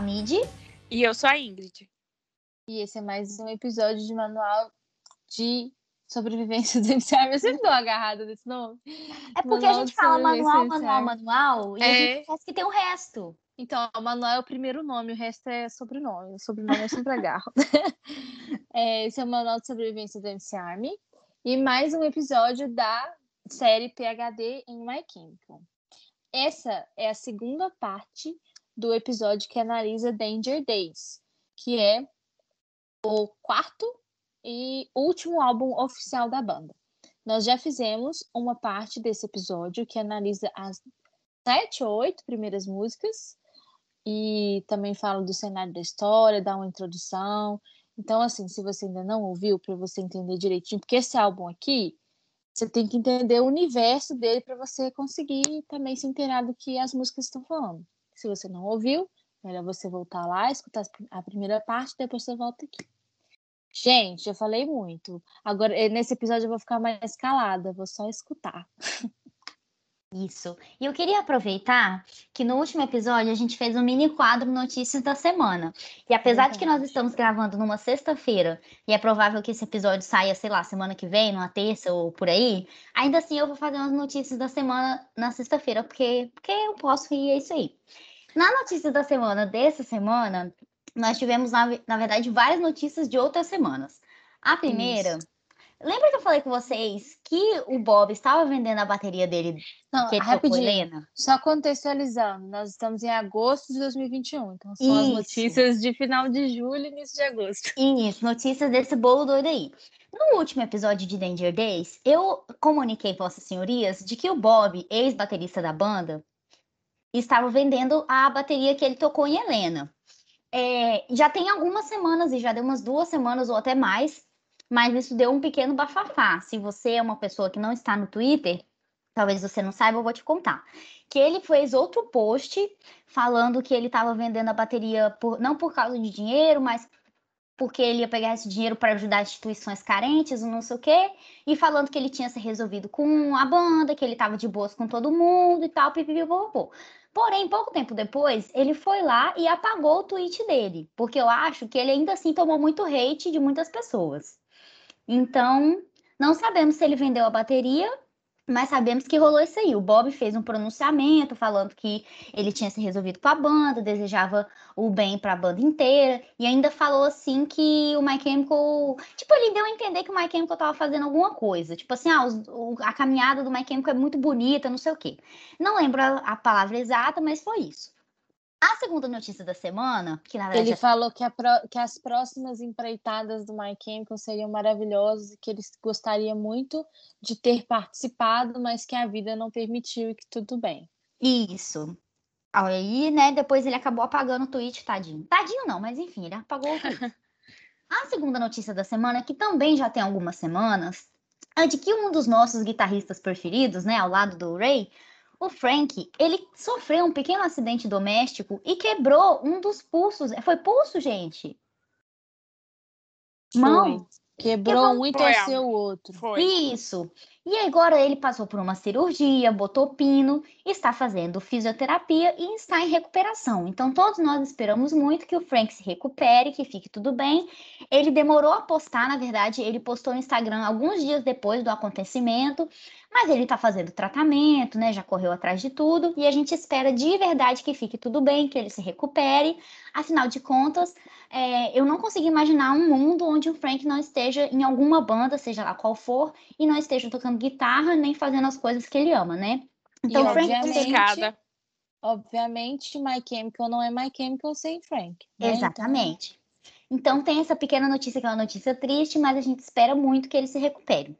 Eu sou a Midi. E eu sou a Ingrid. E esse é mais um episódio de manual de sobrevivência do MCR. Eu sempre dou agarrada desse nome. É porque manual a gente fala manual, manual, manual, e é. a gente esquece que tem o resto. Então, o Manuel é o primeiro nome, o resto é sobrenome. O sobrenome eu sempre agarro. é, esse é o Manual de Sobrevivência do MC Army. E mais um episódio da série PHD em My Chemical. Essa é a segunda parte do episódio que analisa Danger Days, que é o quarto e último álbum oficial da banda. Nós já fizemos uma parte desse episódio que analisa as sete ou oito primeiras músicas e também fala do cenário da história, dá uma introdução. Então, assim, se você ainda não ouviu, para você entender direitinho, porque esse álbum aqui, você tem que entender o universo dele para você conseguir também se inteirar do que as músicas estão falando. Se você não ouviu, melhor você voltar lá, escutar a primeira parte, depois você volta aqui. Gente, eu falei muito. Agora, eh, nesse episódio eu vou ficar mais calada, vou só escutar. Isso. E eu queria aproveitar que no último episódio a gente fez um mini quadro Notícias da Semana. E apesar de que nós estamos gravando numa sexta-feira, e é provável que esse episódio saia, sei lá, semana que vem, numa terça ou por aí, ainda assim eu vou fazer umas notícias da semana na sexta-feira, porque, porque eu posso e é isso aí. Na notícia da semana dessa semana, nós tivemos, na, na verdade, várias notícias de outras semanas. A primeira. Isso. Lembra que eu falei com vocês que o Bob estava vendendo a bateria dele Não, que rapidinho, Helena? Só contextualizando, nós estamos em agosto de 2021, então são Isso. as notícias de final de julho e início de agosto. Isso, notícias desse bolo doido aí. No último episódio de Danger Days, eu comuniquei, vossas senhorias, de que o Bob, ex-baterista da banda, estava vendendo a bateria que ele tocou em Helena. É, já tem algumas semanas, e já deu umas duas semanas ou até mais, mas isso deu um pequeno bafafá. Se você é uma pessoa que não está no Twitter, talvez você não saiba, eu vou te contar. Que ele fez outro post falando que ele estava vendendo a bateria por, não por causa de dinheiro, mas porque ele ia pegar esse dinheiro para ajudar instituições carentes, não sei o quê, e falando que ele tinha se resolvido com a banda, que ele estava de boas com todo mundo e tal, pipipipopô. Porém, pouco tempo depois, ele foi lá e apagou o tweet dele, porque eu acho que ele ainda assim tomou muito hate de muitas pessoas. Então, não sabemos se ele vendeu a bateria, mas sabemos que rolou isso aí. O Bob fez um pronunciamento falando que ele tinha se resolvido com a banda, desejava o bem para a banda inteira, e ainda falou assim que o My Chemical. Tipo, ele deu a entender que o My Chemical estava fazendo alguma coisa. Tipo assim, ah, o, a caminhada do My Chemical é muito bonita, não sei o quê. Não lembro a, a palavra exata, mas foi isso. A segunda notícia da semana, que na verdade. Ele falou que, pro... que, as próximas empreitadas do My Chemical seriam maravilhosas e que ele gostaria muito de ter participado, mas que a vida não permitiu e que tudo bem. Isso. Aí, né, depois ele acabou apagando o tweet, tadinho. Tadinho não, mas enfim, ele apagou o tweet. a segunda notícia da semana, que também já tem algumas semanas, é de que um dos nossos guitarristas preferidos, né, ao lado do Ray, o Frank, ele sofreu um pequeno acidente doméstico e quebrou um dos pulsos. Foi pulso, gente? Mão. Quebrou um e torceu o outro. Foi. Isso. E agora ele passou por uma cirurgia, botou pino, está fazendo fisioterapia e está em recuperação. Então todos nós esperamos muito que o Frank se recupere, que fique tudo bem. Ele demorou a postar, na verdade, ele postou no Instagram alguns dias depois do acontecimento, mas ele está fazendo tratamento, né? Já correu atrás de tudo e a gente espera de verdade que fique tudo bem, que ele se recupere. Afinal de contas, é, eu não consigo imaginar um mundo onde o Frank não esteja em alguma banda, seja lá qual for, e não esteja tocando guitarra nem fazendo as coisas que ele ama, né? Então, e, Frank obviamente, obviamente, My Chemical não é My Chemical sem Frank. Né? Exatamente. Então... então tem essa pequena notícia que é uma notícia triste, mas a gente espera muito que ele se recupere.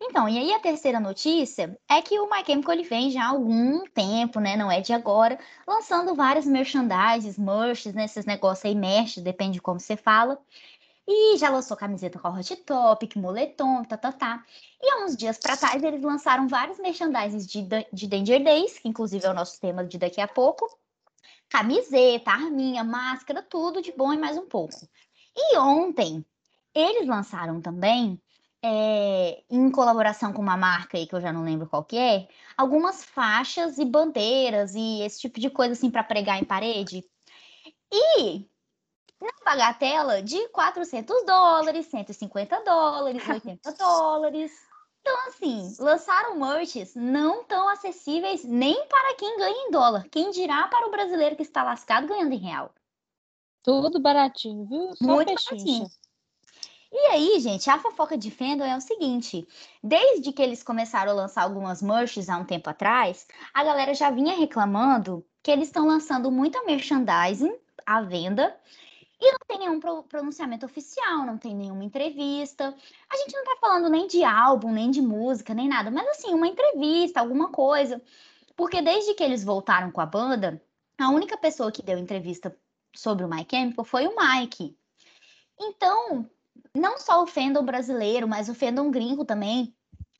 Então, e aí a terceira notícia é que o My Chemical ele vem já há algum tempo, né? Não é de agora, lançando vários merchandises, merches, né? Esses negócios aí, merch, depende de como você fala. E já lançou camiseta com a hot topic, moletom, tá, tá, tá. E há uns dias para trás eles lançaram vários merchandises de, de Danger Days, que inclusive é o nosso tema de daqui a pouco. Camiseta, arminha, máscara, tudo de bom e mais um pouco. E ontem eles lançaram também é, em colaboração com uma marca aí que eu já não lembro qual que é, algumas faixas e bandeiras e esse tipo de coisa assim para pregar em parede. E na bagatela de 400 dólares, 150 dólares, 80 dólares. Então, assim, lançaram merches não tão acessíveis nem para quem ganha em dólar. Quem dirá para o brasileiro que está lascado ganhando em real. Tudo baratinho, viu? Só Muito pechincha. baratinho. E aí, gente, a fofoca de fandom é o seguinte: desde que eles começaram a lançar algumas merches há um tempo atrás, a galera já vinha reclamando que eles estão lançando muita merchandising à venda e não tem nenhum pro- pronunciamento oficial, não tem nenhuma entrevista. A gente não tá falando nem de álbum, nem de música, nem nada, mas assim, uma entrevista, alguma coisa. Porque desde que eles voltaram com a banda, a única pessoa que deu entrevista sobre o My Chemical foi o Mike. Então, não só o fandom brasileiro, mas o fandom gringo também,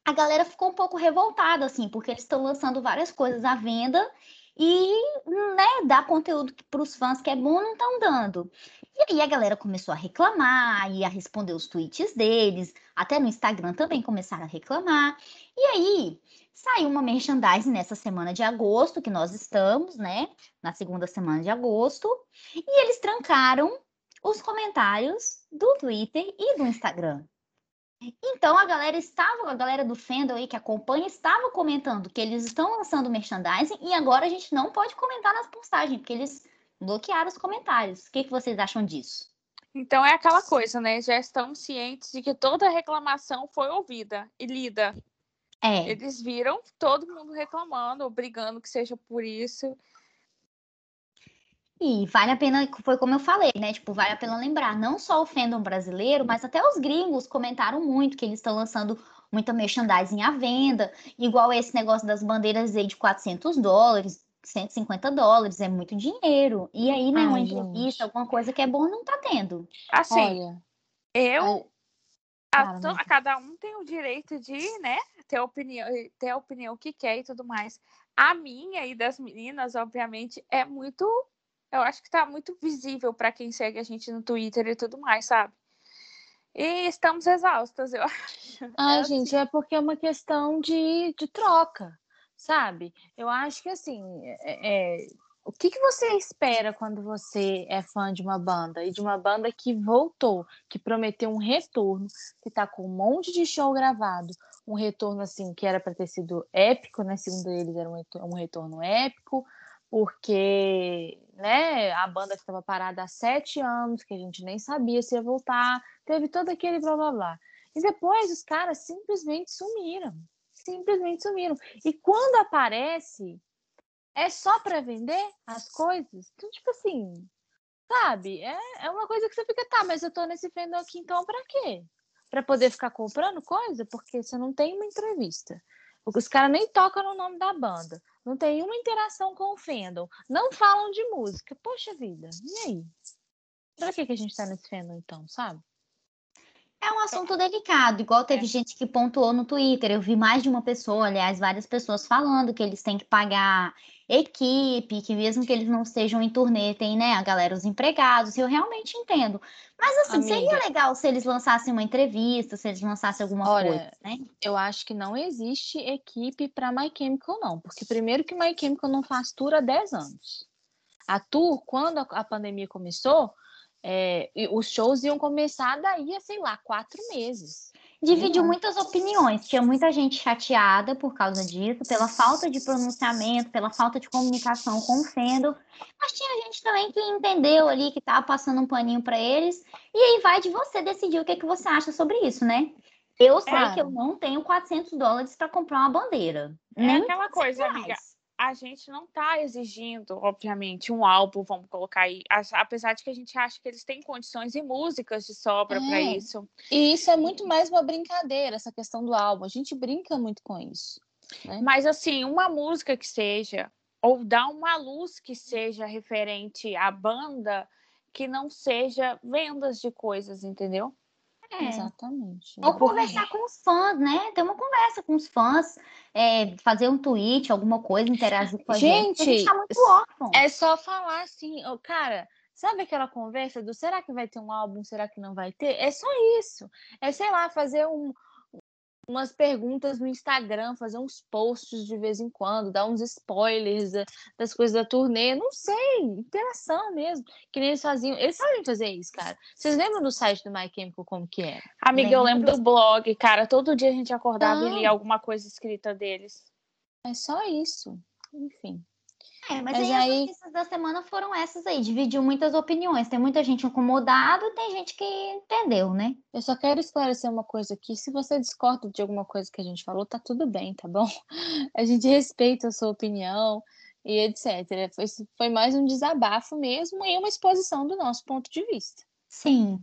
a galera ficou um pouco revoltada, assim, porque eles estão lançando várias coisas à venda e, né, dar conteúdo para os fãs que é bom não estão dando. E aí a galera começou a reclamar e a responder os tweets deles, até no Instagram também começaram a reclamar. E aí saiu uma merchandising nessa semana de agosto, que nós estamos, né, na segunda semana de agosto, e eles trancaram os comentários do Twitter e do Instagram. Então a galera estava, a galera do fandom aí que acompanha estava comentando que eles estão lançando merchandising e agora a gente não pode comentar nas postagens, porque eles bloquearam os comentários. O que, que vocês acham disso? Então é aquela coisa, né? Já estão cientes de que toda reclamação foi ouvida e lida. É, Eles viram todo mundo reclamando, brigando que seja por isso. E vale a pena, foi como eu falei, né? Tipo, vale a pena lembrar, não só o fandom brasileiro, mas até os gringos comentaram muito que eles estão lançando muita merchandising à venda, igual esse negócio das bandeiras aí de 400 dólares, 150 dólares, é muito dinheiro. E aí, né, Ai, uma entrevista, alguma coisa que é bom, não tá tendo. Assim, Olha, eu, ai, a to- cada um tem o direito de, né, ter opinião, ter a opinião que quer e tudo mais. A minha e das meninas, obviamente, é muito, eu acho que tá muito visível para quem segue a gente no Twitter e tudo mais, sabe? E estamos exaustas, eu acho. Ai, É gente, é porque é uma questão de, de troca, sabe? Eu acho que assim, é, é, o que, que você espera quando você é fã de uma banda e de uma banda que voltou, que prometeu um retorno, que tá com um monte de show gravado, um retorno assim que era para ter sido épico, né? Segundo eles, era um um retorno épico, porque né, a banda que estava parada há sete anos, que a gente nem sabia se ia voltar, teve todo aquele blá blá blá. E depois os caras simplesmente sumiram. Simplesmente sumiram. E quando aparece, é só para vender as coisas. Então, tipo assim, sabe? É, é uma coisa que você fica, tá, mas eu tô nesse fandom aqui, então pra quê? Pra poder ficar comprando coisa? Porque você não tem uma entrevista. Os caras nem tocam no nome da banda. Não tem uma interação com o fandom. Não falam de música. Poxa vida, e aí? Pra que, que a gente tá nesse fandom, então, sabe? É um assunto delicado, igual teve É. gente que pontuou no Twitter. Eu vi mais de uma pessoa, aliás, várias pessoas falando que eles têm que pagar equipe, que mesmo que eles não estejam em turnê, tem, né, a galera, os empregados. Eu realmente entendo. Mas assim, seria Amiga. legal se eles lançassem uma entrevista, se eles lançassem alguma Olha, coisa, né? Eu acho que não existe equipe para My Chemical, não. Porque primeiro que My Chemical não faz tour há 10 anos. A tour, quando a pandemia começou, é, os shows iam começar daí a, sei lá, quatro meses. Dividiu Não. muitas opiniões. Tinha muita gente chateada por causa disso, pela falta de pronunciamento, pela falta de comunicação com o fandom. Mas tinha gente também que entendeu ali, que tava passando um paninho para eles. E aí vai de você decidir o que, que você acha sobre isso, né? Eu sei Claro. que eu não tenho 400 dólares para comprar uma bandeira. É nem aquela 100 coisa, reais. amiga. A gente não tá exigindo, obviamente, um álbum, vamos colocar aí. Apesar de que a gente acha que eles têm condições e músicas de sobra para É. isso. E isso é muito mais uma brincadeira, essa questão do álbum. A gente brinca muito com isso. Mas assim, uma música que seja, ou dar uma luz que seja referente à banda, que não seja vendas de coisas, entendeu? É. Exatamente. Ou conversar com os fãs, né? Ter uma conversa com os fãs, é, fazer um tweet, alguma coisa, interagir com a gente. porque A gente Gente, tá muito órfão. É só falar assim, cara, sabe aquela conversa do será que vai ter um álbum, será que não vai ter? É só isso. É, sei lá, fazer um, umas perguntas no Instagram, fazer uns posts de vez em quando, dar uns spoilers das coisas da turnê, não sei, interação mesmo, que nem eles faziam, eles sabem fazer isso, cara. Vocês lembram do site do My Chemical como que era? Amiga, eu lembro do blog, cara, todo dia a gente acordava e lia alguma coisa escrita deles. É só isso, enfim. É, mas, mas aí, aí, as notícias da semana foram essas aí, dividiu muitas opiniões. Tem muita gente incomodada, tem gente que entendeu, né? Eu só quero esclarecer uma coisa aqui. Se você discorda de alguma coisa que a gente falou, tá tudo bem, tá bom? A gente respeita a sua opinião e etc. Foi, foi mais um desabafo mesmo e uma exposição do nosso ponto de vista. Sim.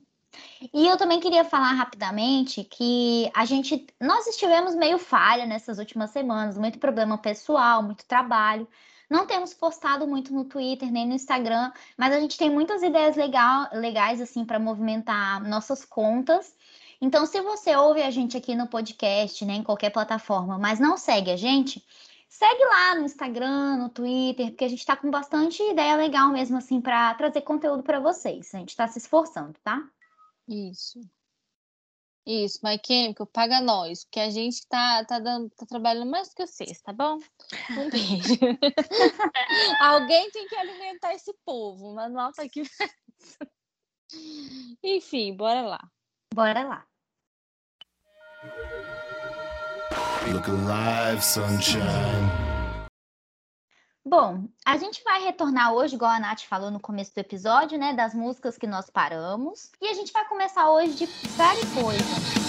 E eu também queria falar rapidamente que a gente, nós estivemos meio falha nessas últimas semanas, muito problema pessoal, muito trabalho. Não temos postado muito no Twitter nem no Instagram, mas a gente tem muitas ideias legal, legais assim para movimentar nossas contas. Então, se você ouve a gente aqui no podcast, né, em qualquer plataforma, mas não segue a gente, segue lá no Instagram, no Twitter, porque a gente está com bastante ideia legal mesmo assim para trazer conteúdo para vocês. A gente está se esforçando, tá? Isso. Isso, My Chemical, paga nós, porque a gente tá, tá, dando, tá trabalhando mais do que vocês, tá bom? Um beijo. Alguém tem que alimentar esse povo, o manual tá aqui. Enfim, bora lá. Bora lá. Look alive, sunshine. Bom, a gente vai retornar hoje, igual a Nath falou no começo do episódio, né? Das músicas que nós paramos. E a gente vai começar hoje de Very Poison.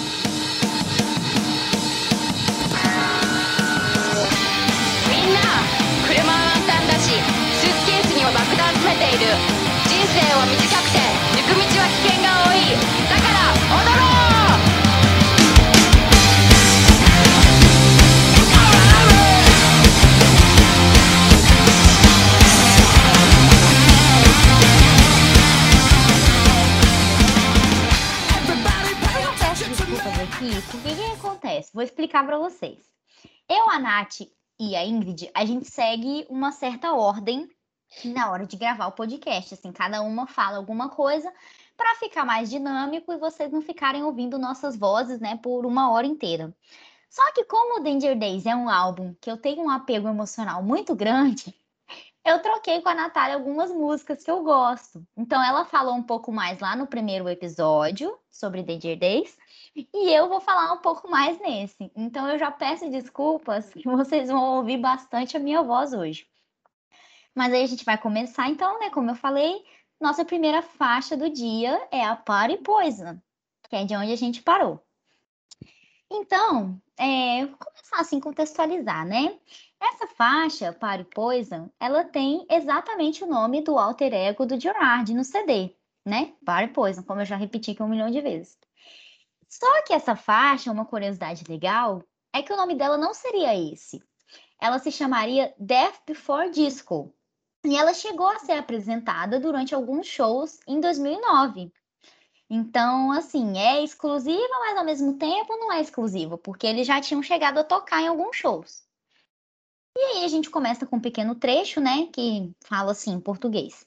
みんな車は簡単だしスーツケースには爆弾詰めている人生は短くて行く道は危険が多いだから踊ろう Vou explicar para vocês. Eu, a Nath e a Ingrid, a gente segue uma certa ordem na hora de gravar o podcast. Assim, cada uma fala alguma coisa para ficar mais dinâmico e vocês não ficarem ouvindo nossas vozes, né, por uma hora inteira. Só que como o Danger Days é um álbum que eu tenho um apego emocional muito grande, eu troquei com a Natália algumas músicas que eu gosto. Então ela falou um pouco mais lá no primeiro episódio sobre Danger Days e eu vou falar um pouco mais nesse. Então eu já peço desculpas que vocês vão ouvir bastante a minha voz hoje. Mas aí a gente vai começar então, né? Como eu falei, nossa primeira faixa do dia é a Party Poison, que é de onde a gente parou. Então, é, vou começar assim, contextualizar, né? Essa faixa, Party Poison, ela tem exatamente o nome do alter ego do Gerard no CD, né? Party Poison, como eu já repeti aqui um milhão de vezes. Só que essa faixa, uma curiosidade legal, é que o nome dela não seria esse. Ela se chamaria Death Before Disco. E ela chegou a ser apresentada durante alguns shows em 2009. Então, assim, é exclusiva, mas ao mesmo tempo não é exclusiva, porque eles já tinham chegado a tocar em alguns shows. E aí a gente começa com um pequeno trecho, né, que fala assim em português.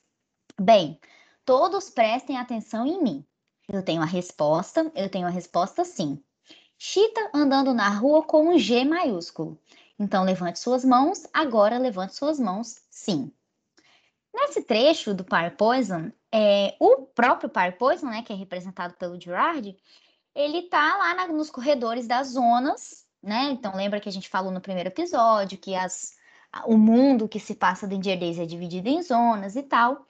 Bem, todos prestem atenção em mim. Eu tenho a resposta, eu tenho a resposta sim. Chita andando na rua com um G maiúsculo. Então levante suas mãos, agora levante suas mãos, sim. Nesse trecho do Par Poison, é, o próprio Par Poison, né, que é representado pelo Gerard, ele tá lá na, nos corredores das zonas, né? Então lembra que a gente falou no primeiro episódio que as, o mundo que se passa do Days é dividido em zonas e tal.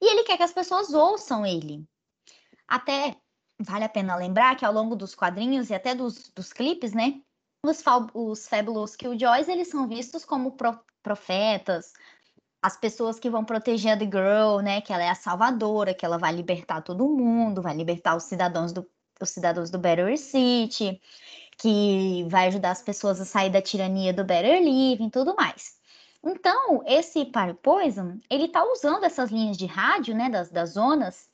E ele quer que as pessoas ouçam ele. Até vale a pena lembrar que ao longo dos quadrinhos e até dos, dos clipes, né? Os, os Fabulous Killjoys, eles são vistos como pro, profetas, as pessoas que vão proteger a The Girl, né? Que ela é a salvadora, que ela vai libertar todo mundo, vai libertar os cidadãos do, os cidadãos do Better City, que vai ajudar as pessoas a sair da tirania do Better Living tudo mais. Então, esse Parry Poison, ele tá usando essas linhas de rádio, né, das, das zonas,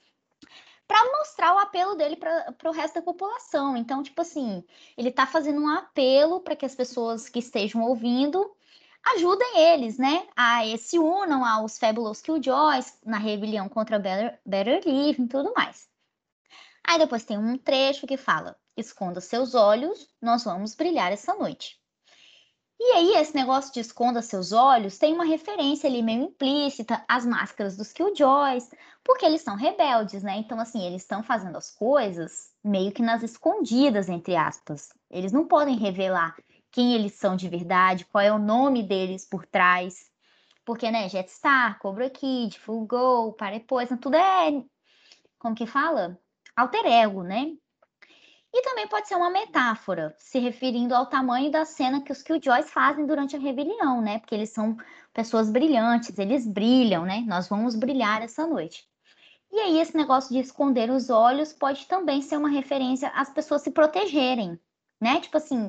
para mostrar o apelo dele para o resto da população. Então, tipo assim, ele está fazendo um apelo para que as pessoas que estejam ouvindo ajudem eles, né? A se unam aos Fabulous Killjoys na rebelião contra Better, Better Living e tudo mais. Aí depois tem um trecho que fala: esconda seus olhos, nós vamos brilhar essa noite. E aí, esse negócio de esconda seus olhos tem uma referência ali meio implícita às máscaras dos Killjoys, porque eles são rebeldes, né? Então, assim, eles estão fazendo as coisas meio que nas escondidas, entre aspas. Eles não podem revelar quem eles são de verdade, qual é o nome deles por trás. Porque, né, Jetstar, Cobra Kid, Full Go, Pare Poison, tudo é. Como que fala? Alter ego, né? E também pode ser uma metáfora, se referindo ao tamanho da cena que os Killjoys fazem durante a rebelião, né? Porque eles são pessoas brilhantes, eles brilham, né? Nós vamos brilhar essa noite. E aí, esse negócio de esconder os olhos pode também ser uma referência às pessoas se protegerem, né? Tipo assim,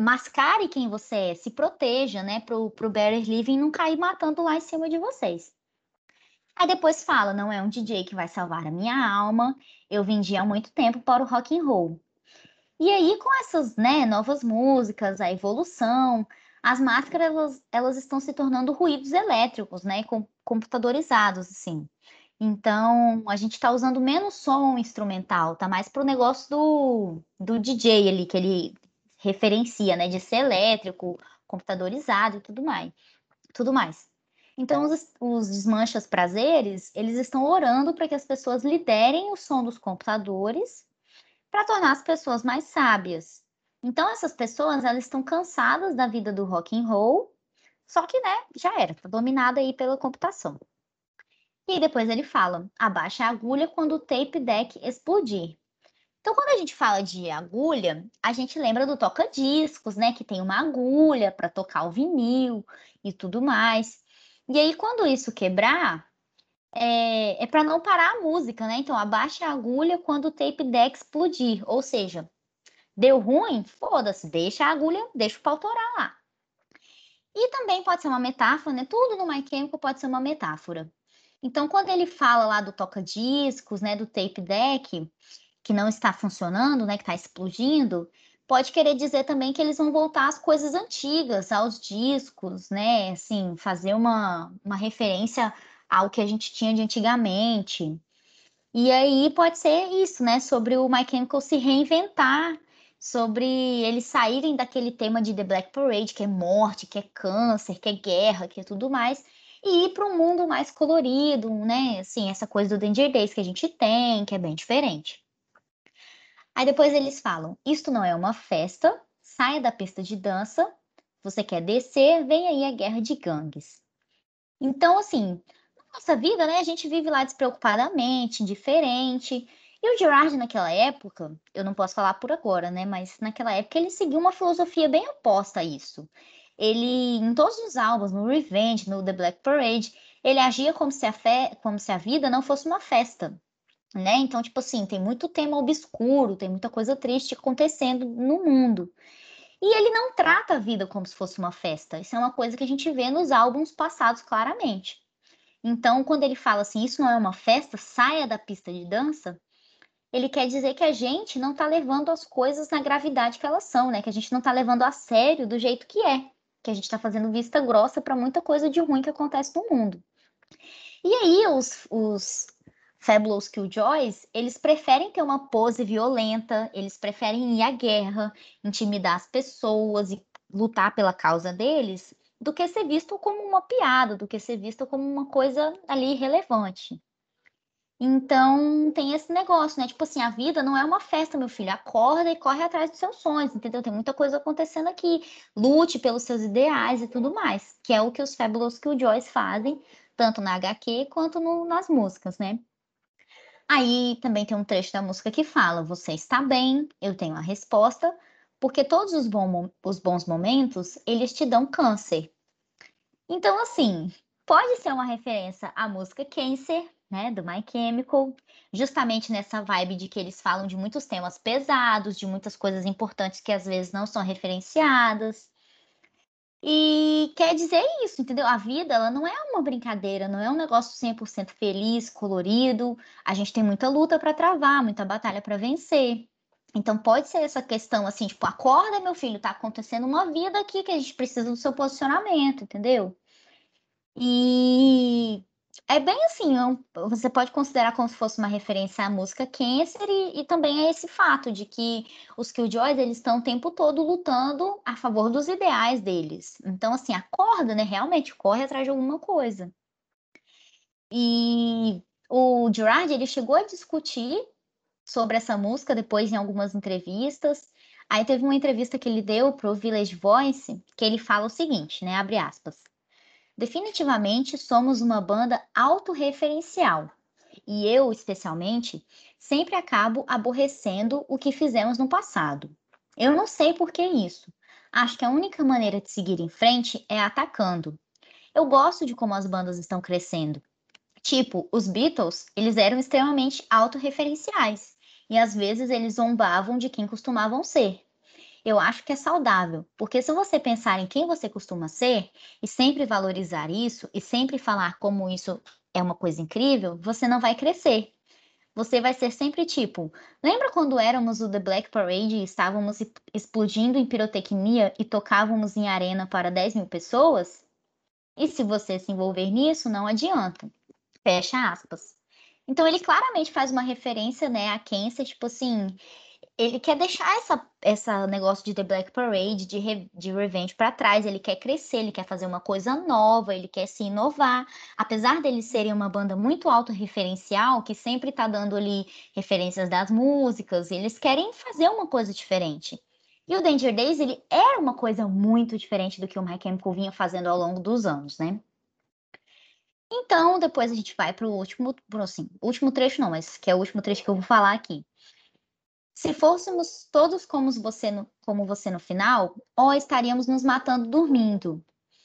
mascare quem você é, se proteja, né? Pro, pro Barry Living não cair matando lá em cima de vocês. Aí depois fala, não é um DJ que vai salvar a minha alma, eu vendi há muito tempo para o rock and roll. E aí, com essas né, novas músicas, a evolução, as máscaras elas, elas estão se tornando ruídos elétricos, né? Com, computadorizados, assim. Então, a gente está usando menos som instrumental, tá mais para o negócio do, do DJ ali, que ele referencia, né? De ser elétrico, computadorizado e tudo mais. Tudo mais. Então, os, os desmanchas prazeres, eles estão orando para que as pessoas liderem o som dos computadores para tornar as pessoas mais sábias. Então essas pessoas elas estão cansadas da vida do rock and roll, só que né, já era, tá dominada aí pela computação. E depois ele fala: abaixa a agulha quando o tape deck explodir. Então, quando a gente fala de agulha, a gente lembra do toca-discos, né? Que tem uma agulha para tocar o vinil e tudo mais. E aí, quando isso quebrar, é, é para não parar a música, né? Então, abaixe a agulha quando o tape deck explodir. Ou seja, deu ruim? Foda-se, deixa a agulha, deixa o pau torar lá. E também pode ser uma metáfora, né? Tudo no My Chemical pode ser uma metáfora. Então, quando ele fala lá do toca-discos, né, do tape deck, que não está funcionando, né, que está explodindo, pode querer dizer também que eles vão voltar às coisas antigas, aos discos, né, assim, fazer uma, uma referência ao que a gente tinha de antigamente. E aí pode ser isso, né? Sobre o My Chemical se reinventar, sobre eles saírem daquele tema de The Black Parade, que é morte, que é câncer, que é guerra, que é tudo mais, e ir para um mundo mais colorido, né? Assim, essa coisa do Danger Days que a gente tem, que é bem diferente. Aí depois eles falam: isto não é uma festa, saia da pista de dança. Você quer descer, vem aí a guerra de gangues. Então, assim, nossa vida, né? A gente vive lá despreocupadamente, indiferente. E o Gerard, naquela época, eu não posso falar por agora, né? Mas naquela época ele seguiu uma filosofia bem oposta a isso. Ele, em todos os álbuns, no Revenge, no The Black Parade, ele agia como se a, fe... como se a vida não fosse uma festa, né? Então, tipo assim, tem muito tema obscuro, tem muita coisa triste acontecendo no mundo. E ele não trata a vida como se fosse uma festa. Isso é uma coisa que a gente vê nos álbuns passados claramente. Então, quando ele fala assim, isso não é uma festa, saia da pista de dança, ele quer dizer que a gente não está levando as coisas na gravidade que elas são, né? Que a gente não está levando a sério do jeito que é, que a gente está fazendo vista grossa para muita coisa de ruim que acontece no mundo. E aí, os, os Fabulous Killjoys, eles preferem ter uma pose violenta, eles preferem ir à guerra, intimidar as pessoas e lutar pela causa deles, do que ser visto como uma piada, do que ser visto como uma coisa ali relevante. Então, tem esse negócio, né? Tipo assim, a vida não é uma festa, meu filho. Acorda e corre atrás dos seus sonhos, entendeu? Tem muita coisa acontecendo aqui. Lute pelos seus ideais e tudo mais, que é o que os Fabulous Killjoys fazem, tanto na HQ quanto no, nas músicas, né? Aí também tem um trecho da música que fala: Você está bem, eu tenho a resposta, porque todos os, bom, os bons momentos, eles te dão câncer. Então, assim, pode ser uma referência à música Cancer, né, do My Chemical, justamente nessa vibe de que eles falam de muitos temas pesados, de muitas coisas importantes que às vezes não são referenciadas. E quer dizer isso, entendeu? A vida, ela não é uma brincadeira, não é um negócio 100% feliz, colorido. A gente tem muita luta para travar, muita batalha para vencer. Então pode ser essa questão assim, tipo, acorda, meu filho, tá acontecendo uma vida aqui que a gente precisa do seu posicionamento, entendeu? E é bem assim, você pode considerar como se fosse uma referência à música Cancer e, e também a esse fato de que os Killjoys, eles estão o tempo todo lutando a favor dos ideais deles. Então, assim, acorda, né? Realmente corre atrás de alguma coisa. E o Gerard, ele chegou a discutir sobre essa música depois em algumas entrevistas. Aí teve uma entrevista que ele deu para o Village Voice, que ele fala o seguinte, né? Abre aspas. Definitivamente somos uma banda autorreferencial. E eu, especialmente, sempre acabo aborrecendo o que fizemos no passado. Eu não sei por que isso. Acho que a única maneira de seguir em frente é atacando. Eu gosto de como as bandas estão crescendo. Tipo, os Beatles, eles eram extremamente autorreferenciais e às vezes eles zombavam de quem costumavam ser. Eu acho que é saudável, porque se você pensar em quem você costuma ser e sempre valorizar isso e sempre falar como isso é uma coisa incrível, você não vai crescer. Você vai ser sempre tipo, lembra quando éramos o The Black Parade e estávamos explodindo em pirotecnia e tocávamos em arena para 10 mil pessoas? E se você se envolver nisso, não adianta. Fecha aspas. Então ele claramente faz uma referência, né, a Kenser, tipo assim, ele quer deixar essa, essa negócio de The Black Parade, de, re, de Revenge para trás, ele quer crescer, ele quer fazer uma coisa nova, ele quer se inovar. Apesar deles serem uma banda muito autorreferencial, que sempre tá dando ali referências das músicas, eles querem fazer uma coisa diferente. E o Danger Days, ele era uma coisa muito diferente do que o My Chemical vinha fazendo ao longo dos anos, né? Então, depois a gente vai para o último, pro, assim, último trecho não, mas que é o último trecho que eu vou falar aqui. Se fôssemos todos como você no, como você no final, ou estaríamos nos matando dormindo.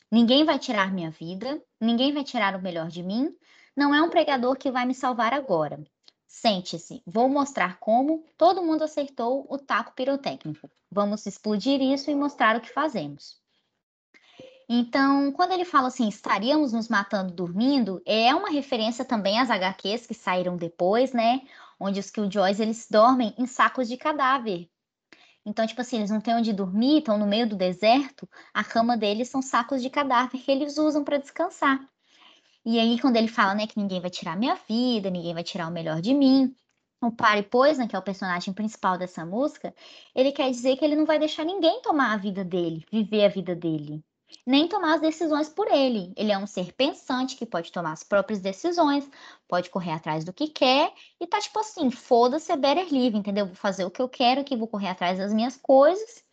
Ninguém vai tirar minha vida, ninguém vai tirar o melhor de mim. Não é um pregador que vai me salvar agora. Sente-se, vou mostrar como todo mundo acertou o taco pirotécnico. Vamos explodir isso e mostrar o que fazemos. Então, quando ele fala assim, estaríamos nos matando dormindo, é uma referência também às HQs que saíram depois, né? Onde os Killjoys, eles dormem em sacos de cadáver. Então, tipo assim, eles não têm onde dormir, estão no meio do deserto, a cama deles são sacos de cadáver que eles usam para descansar. E aí, quando ele fala, né, que ninguém vai tirar minha vida, ninguém vai tirar o melhor de mim, o Parry Poison, que é o personagem principal dessa música, ele quer dizer que ele não vai deixar ninguém tomar a vida dele, viver a vida dele nem tomar as decisões por ele. Ele é um ser pensante que pode tomar as próprias decisões, pode correr atrás do que quer e tá tipo assim, foda-se, é better livre, entendeu? Vou fazer o que eu quero aqui, vou correr atrás das minhas coisas.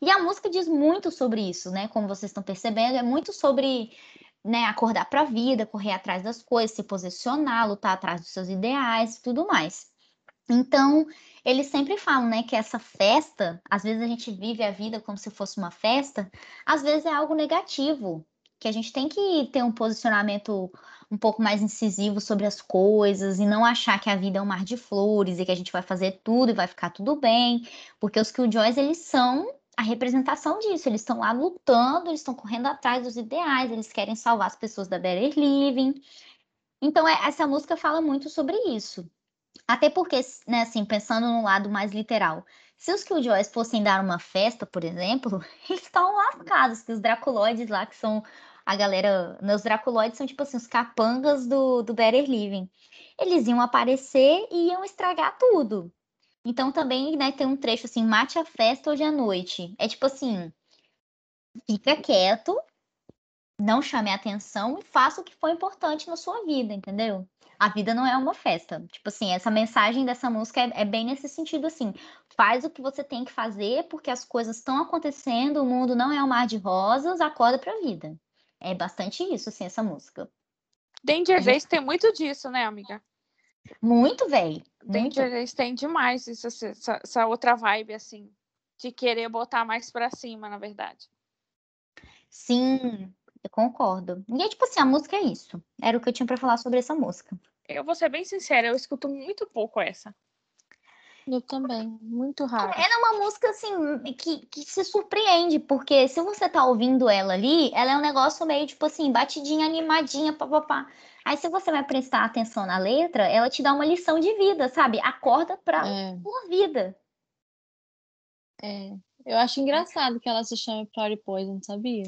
E a música diz muito sobre isso, né? Como vocês estão percebendo, é muito sobre né, acordar para a vida, correr atrás das coisas, se posicionar, lutar atrás dos seus ideais e tudo mais. Então, eles sempre falam, né, que essa festa, às vezes a gente vive a vida como se fosse uma festa, às vezes é algo negativo, que a gente tem que ter um posicionamento um pouco mais incisivo sobre as coisas e não achar que a vida é um mar de flores e que a gente vai fazer tudo e vai ficar tudo bem, porque os Killjoys, eles são a representação disso, eles estão lá lutando, eles estão correndo atrás dos ideais, eles querem salvar as pessoas da Better Living. Então, é, essa música fala muito sobre isso. Até porque, né, assim, pensando no lado mais literal, se os Killjoys fossem dar uma festa, por exemplo, eles estão lascados, que os Draculoides lá, que são a galera. Né, os Draculoides são tipo assim, os capangas do, do Better Living. Eles iam aparecer e iam estragar tudo. Então também, né, tem um trecho assim, mate a festa hoje à noite. É tipo assim, fica quieto, não chame a atenção e faça o que foi importante na sua vida, entendeu? A vida não é uma festa. Tipo assim, essa mensagem dessa música é, é, bem nesse sentido assim. Faz o que você tem que fazer, porque as coisas estão acontecendo, o mundo não é um mar de rosas, acorda pra vida. É bastante isso, assim, essa música. Danger Days tem muito disso, né, amiga? Muito, velho. Danger Days tem demais isso, essa, essa outra vibe, assim, de querer botar mais pra cima, na verdade. Sim, eu concordo. E, tipo assim, a música é isso. Era o que eu tinha para falar sobre essa música. Eu vou ser bem sincera, eu escuto muito pouco essa. Eu também, muito raro. Ela é uma música, assim, que, que se surpreende, porque se você tá ouvindo ela ali, ela é um negócio meio, tipo assim, batidinha, animadinha, papapá. Aí, se você vai prestar atenção na letra, ela te dá uma lição de vida, sabe? Acorda pra é. uma vida. É. Eu acho engraçado que ela se chame Flower Poison, sabia?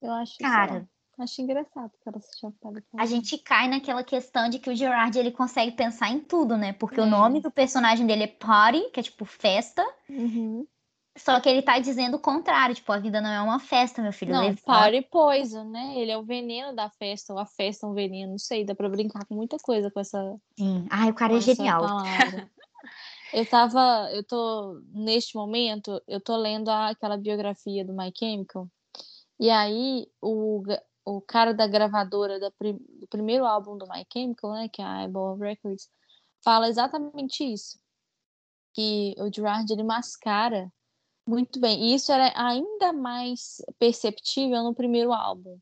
Eu acho Cara, Acho engraçado que ela se chama A gente cai naquela questão de que o Gerard ele consegue pensar em tudo, né? Porque É. o nome do personagem dele é Party, que é tipo festa, Uhum. só que ele tá dizendo o contrário, tipo, a vida não é uma festa, meu filho. Não, levanta. party poison, né? Ele é o veneno da festa, ou a festa é um veneno, não sei, dá pra brincar com muita coisa com essa, Sim. Ai, o cara é genial. Eu tava, eu tô, neste momento, eu tô lendo a- aquela biografia do My Chemical, e aí o, o cara da gravadora da prim- do primeiro álbum do My Chemical, né, que é a Eyeball Records, fala exatamente isso, que o Gerard, ele mascara muito bem, e isso era ainda mais perceptível no primeiro álbum,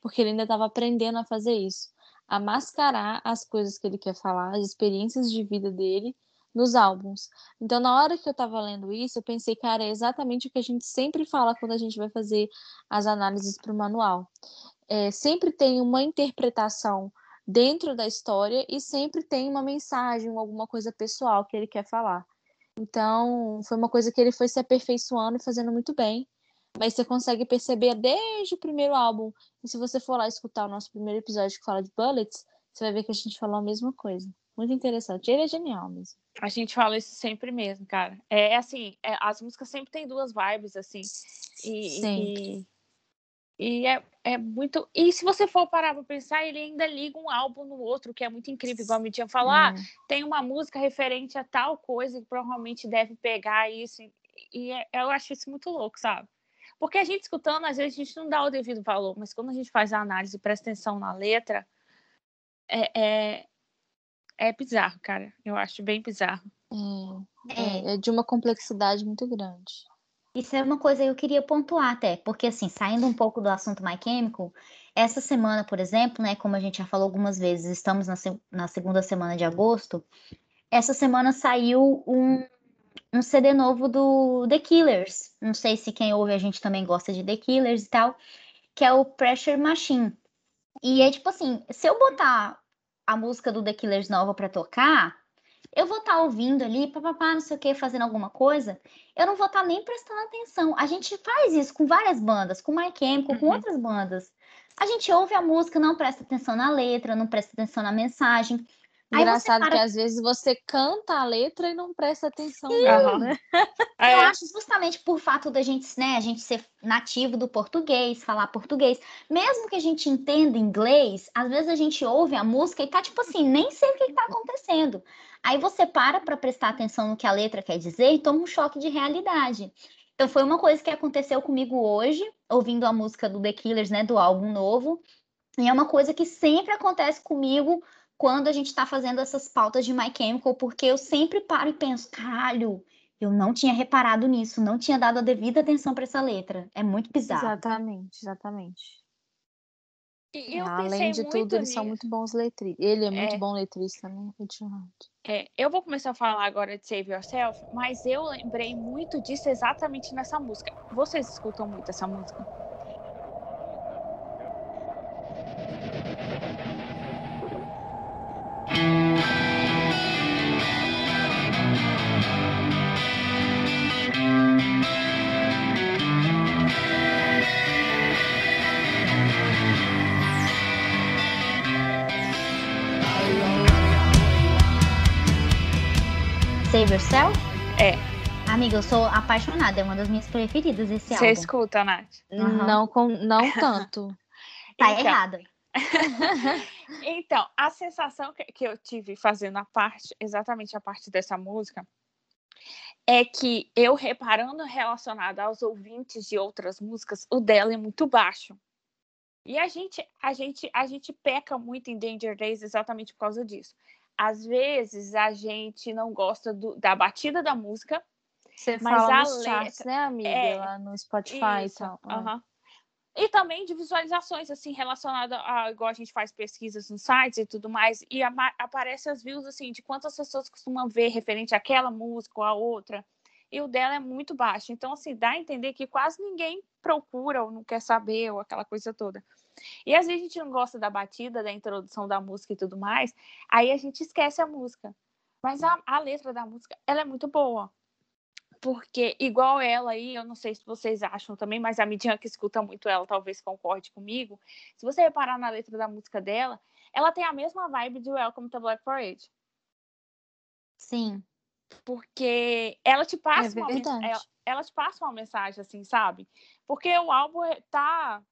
porque ele ainda estava aprendendo a fazer isso, a mascarar as coisas que ele quer falar, as experiências de vida dele nos álbuns. Então, na hora que eu estava lendo isso, eu pensei, cara, é exatamente o que a gente sempre fala quando a gente vai fazer as análises para o manual. É, sempre tem uma interpretação dentro da história e sempre tem uma mensagem, alguma coisa pessoal que ele quer falar. Então, foi uma coisa que ele foi se aperfeiçoando e fazendo muito bem. Mas você consegue perceber desde o primeiro álbum. E se você for lá escutar o nosso primeiro episódio que fala de Bullets, você vai ver que a gente falou a mesma coisa. Muito interessante. Ele é genial mesmo. A gente fala isso sempre mesmo, cara. É assim, é, as músicas sempre têm duas vibes, assim. E, Sempre. e, e é, é muito. E se você for parar pra pensar, ele ainda liga um álbum no outro, que é muito incrível, igual a Mitinha falou. Ah, tem uma música referente a tal coisa que provavelmente deve pegar isso. E é- eu acho isso muito louco, sabe? Porque a gente escutando, às vezes a gente não dá o devido valor, mas quando a gente faz a análise e presta atenção na letra, é, é, é bizarro, cara. Eu acho bem bizarro. É, É, é, é de uma complexidade muito grande. Isso é uma coisa que eu queria pontuar até, porque assim, saindo um pouco do assunto My Chemical, essa semana, por exemplo, né, como a gente já falou algumas vezes, estamos na, se- na segunda semana de agosto, essa semana saiu um, um CD novo do The Killers. Não sei se quem ouve a gente também gosta de The Killers e tal, que é o Pressure Machine. E é tipo assim, se eu botar a música do The Killers nova pra tocar, eu vou estar ouvindo ali, papapá, não sei o que, fazendo alguma coisa, eu não vou estar nem prestando atenção. A gente faz isso com várias bandas, com My Chemical, com Uhum. outras bandas. A gente ouve a música, não presta atenção na letra, não presta atenção na mensagem. Engraçado que para- às vezes você canta a letra e não presta atenção nela, né? Eu É, acho justamente por fato da gente, né, a gente ser nativo do português, falar português, mesmo que a gente entenda inglês, às vezes a gente ouve a música e tá tipo assim, nem sei o que que tá acontecendo. Aí você para para prestar atenção no que a letra quer dizer e toma um choque de realidade. Então foi uma coisa que aconteceu comigo hoje, ouvindo a música do The Killers, né, do álbum novo. E é uma coisa que sempre acontece comigo quando a gente está fazendo essas pautas de My Chemical, porque eu sempre paro e penso, caralho, eu não tinha reparado nisso, não tinha dado a devida atenção para essa letra. É muito bizarro. Exatamente, exatamente. e eu Além de muito tudo, eles são muito bons letristas. Ele é muito É. bom letrista, né? É, eu vou começar a falar agora de Save Yourself, mas eu lembrei muito disso exatamente nessa música. Vocês escutam muito essa música? Save Yourself? É. Amiga, eu sou apaixonada, é uma das minhas preferidas esse Você álbum. escuta, Nath? Aham. Não, com, não tanto. Tá Então, errada. Então, a sensação que, que eu tive fazendo a parte, exatamente a parte dessa música, é que eu reparando relacionado aos ouvintes de outras músicas, o dela é muito baixo. E a gente, a gente, a gente peca muito em Danger Days exatamente por causa disso. Às vezes a gente não gosta do- da batida da música, Você Mas fala a nos charts, letra- né, amiga? é, Lá no Spotify Isso, e tal. É. aham. E também de visualizações, assim, relacionada a, igual a gente faz pesquisas nos sites e tudo mais, e aparece as views, assim, de quantas pessoas costumam ver referente àquela música ou a outra, e o dela é muito baixo. Então, assim, dá a entender que quase ninguém procura ou não quer saber, ou aquela coisa toda. E às vezes a gente não gosta da batida, da introdução da música e tudo mais, aí a gente esquece a música. Mas a, a letra da música, ela é muito boa. porque, igual ela aí, eu não sei se vocês acham também, mas a Midian que escuta muito ela talvez concorde comigo. Se você reparar na letra da música dela, ela tem a mesma vibe de Welcome to Black Parade. Sim. Porque ela te passa É uma mensagem, ela, ela te passa uma mensagem assim, sabe? Porque o álbum é- tá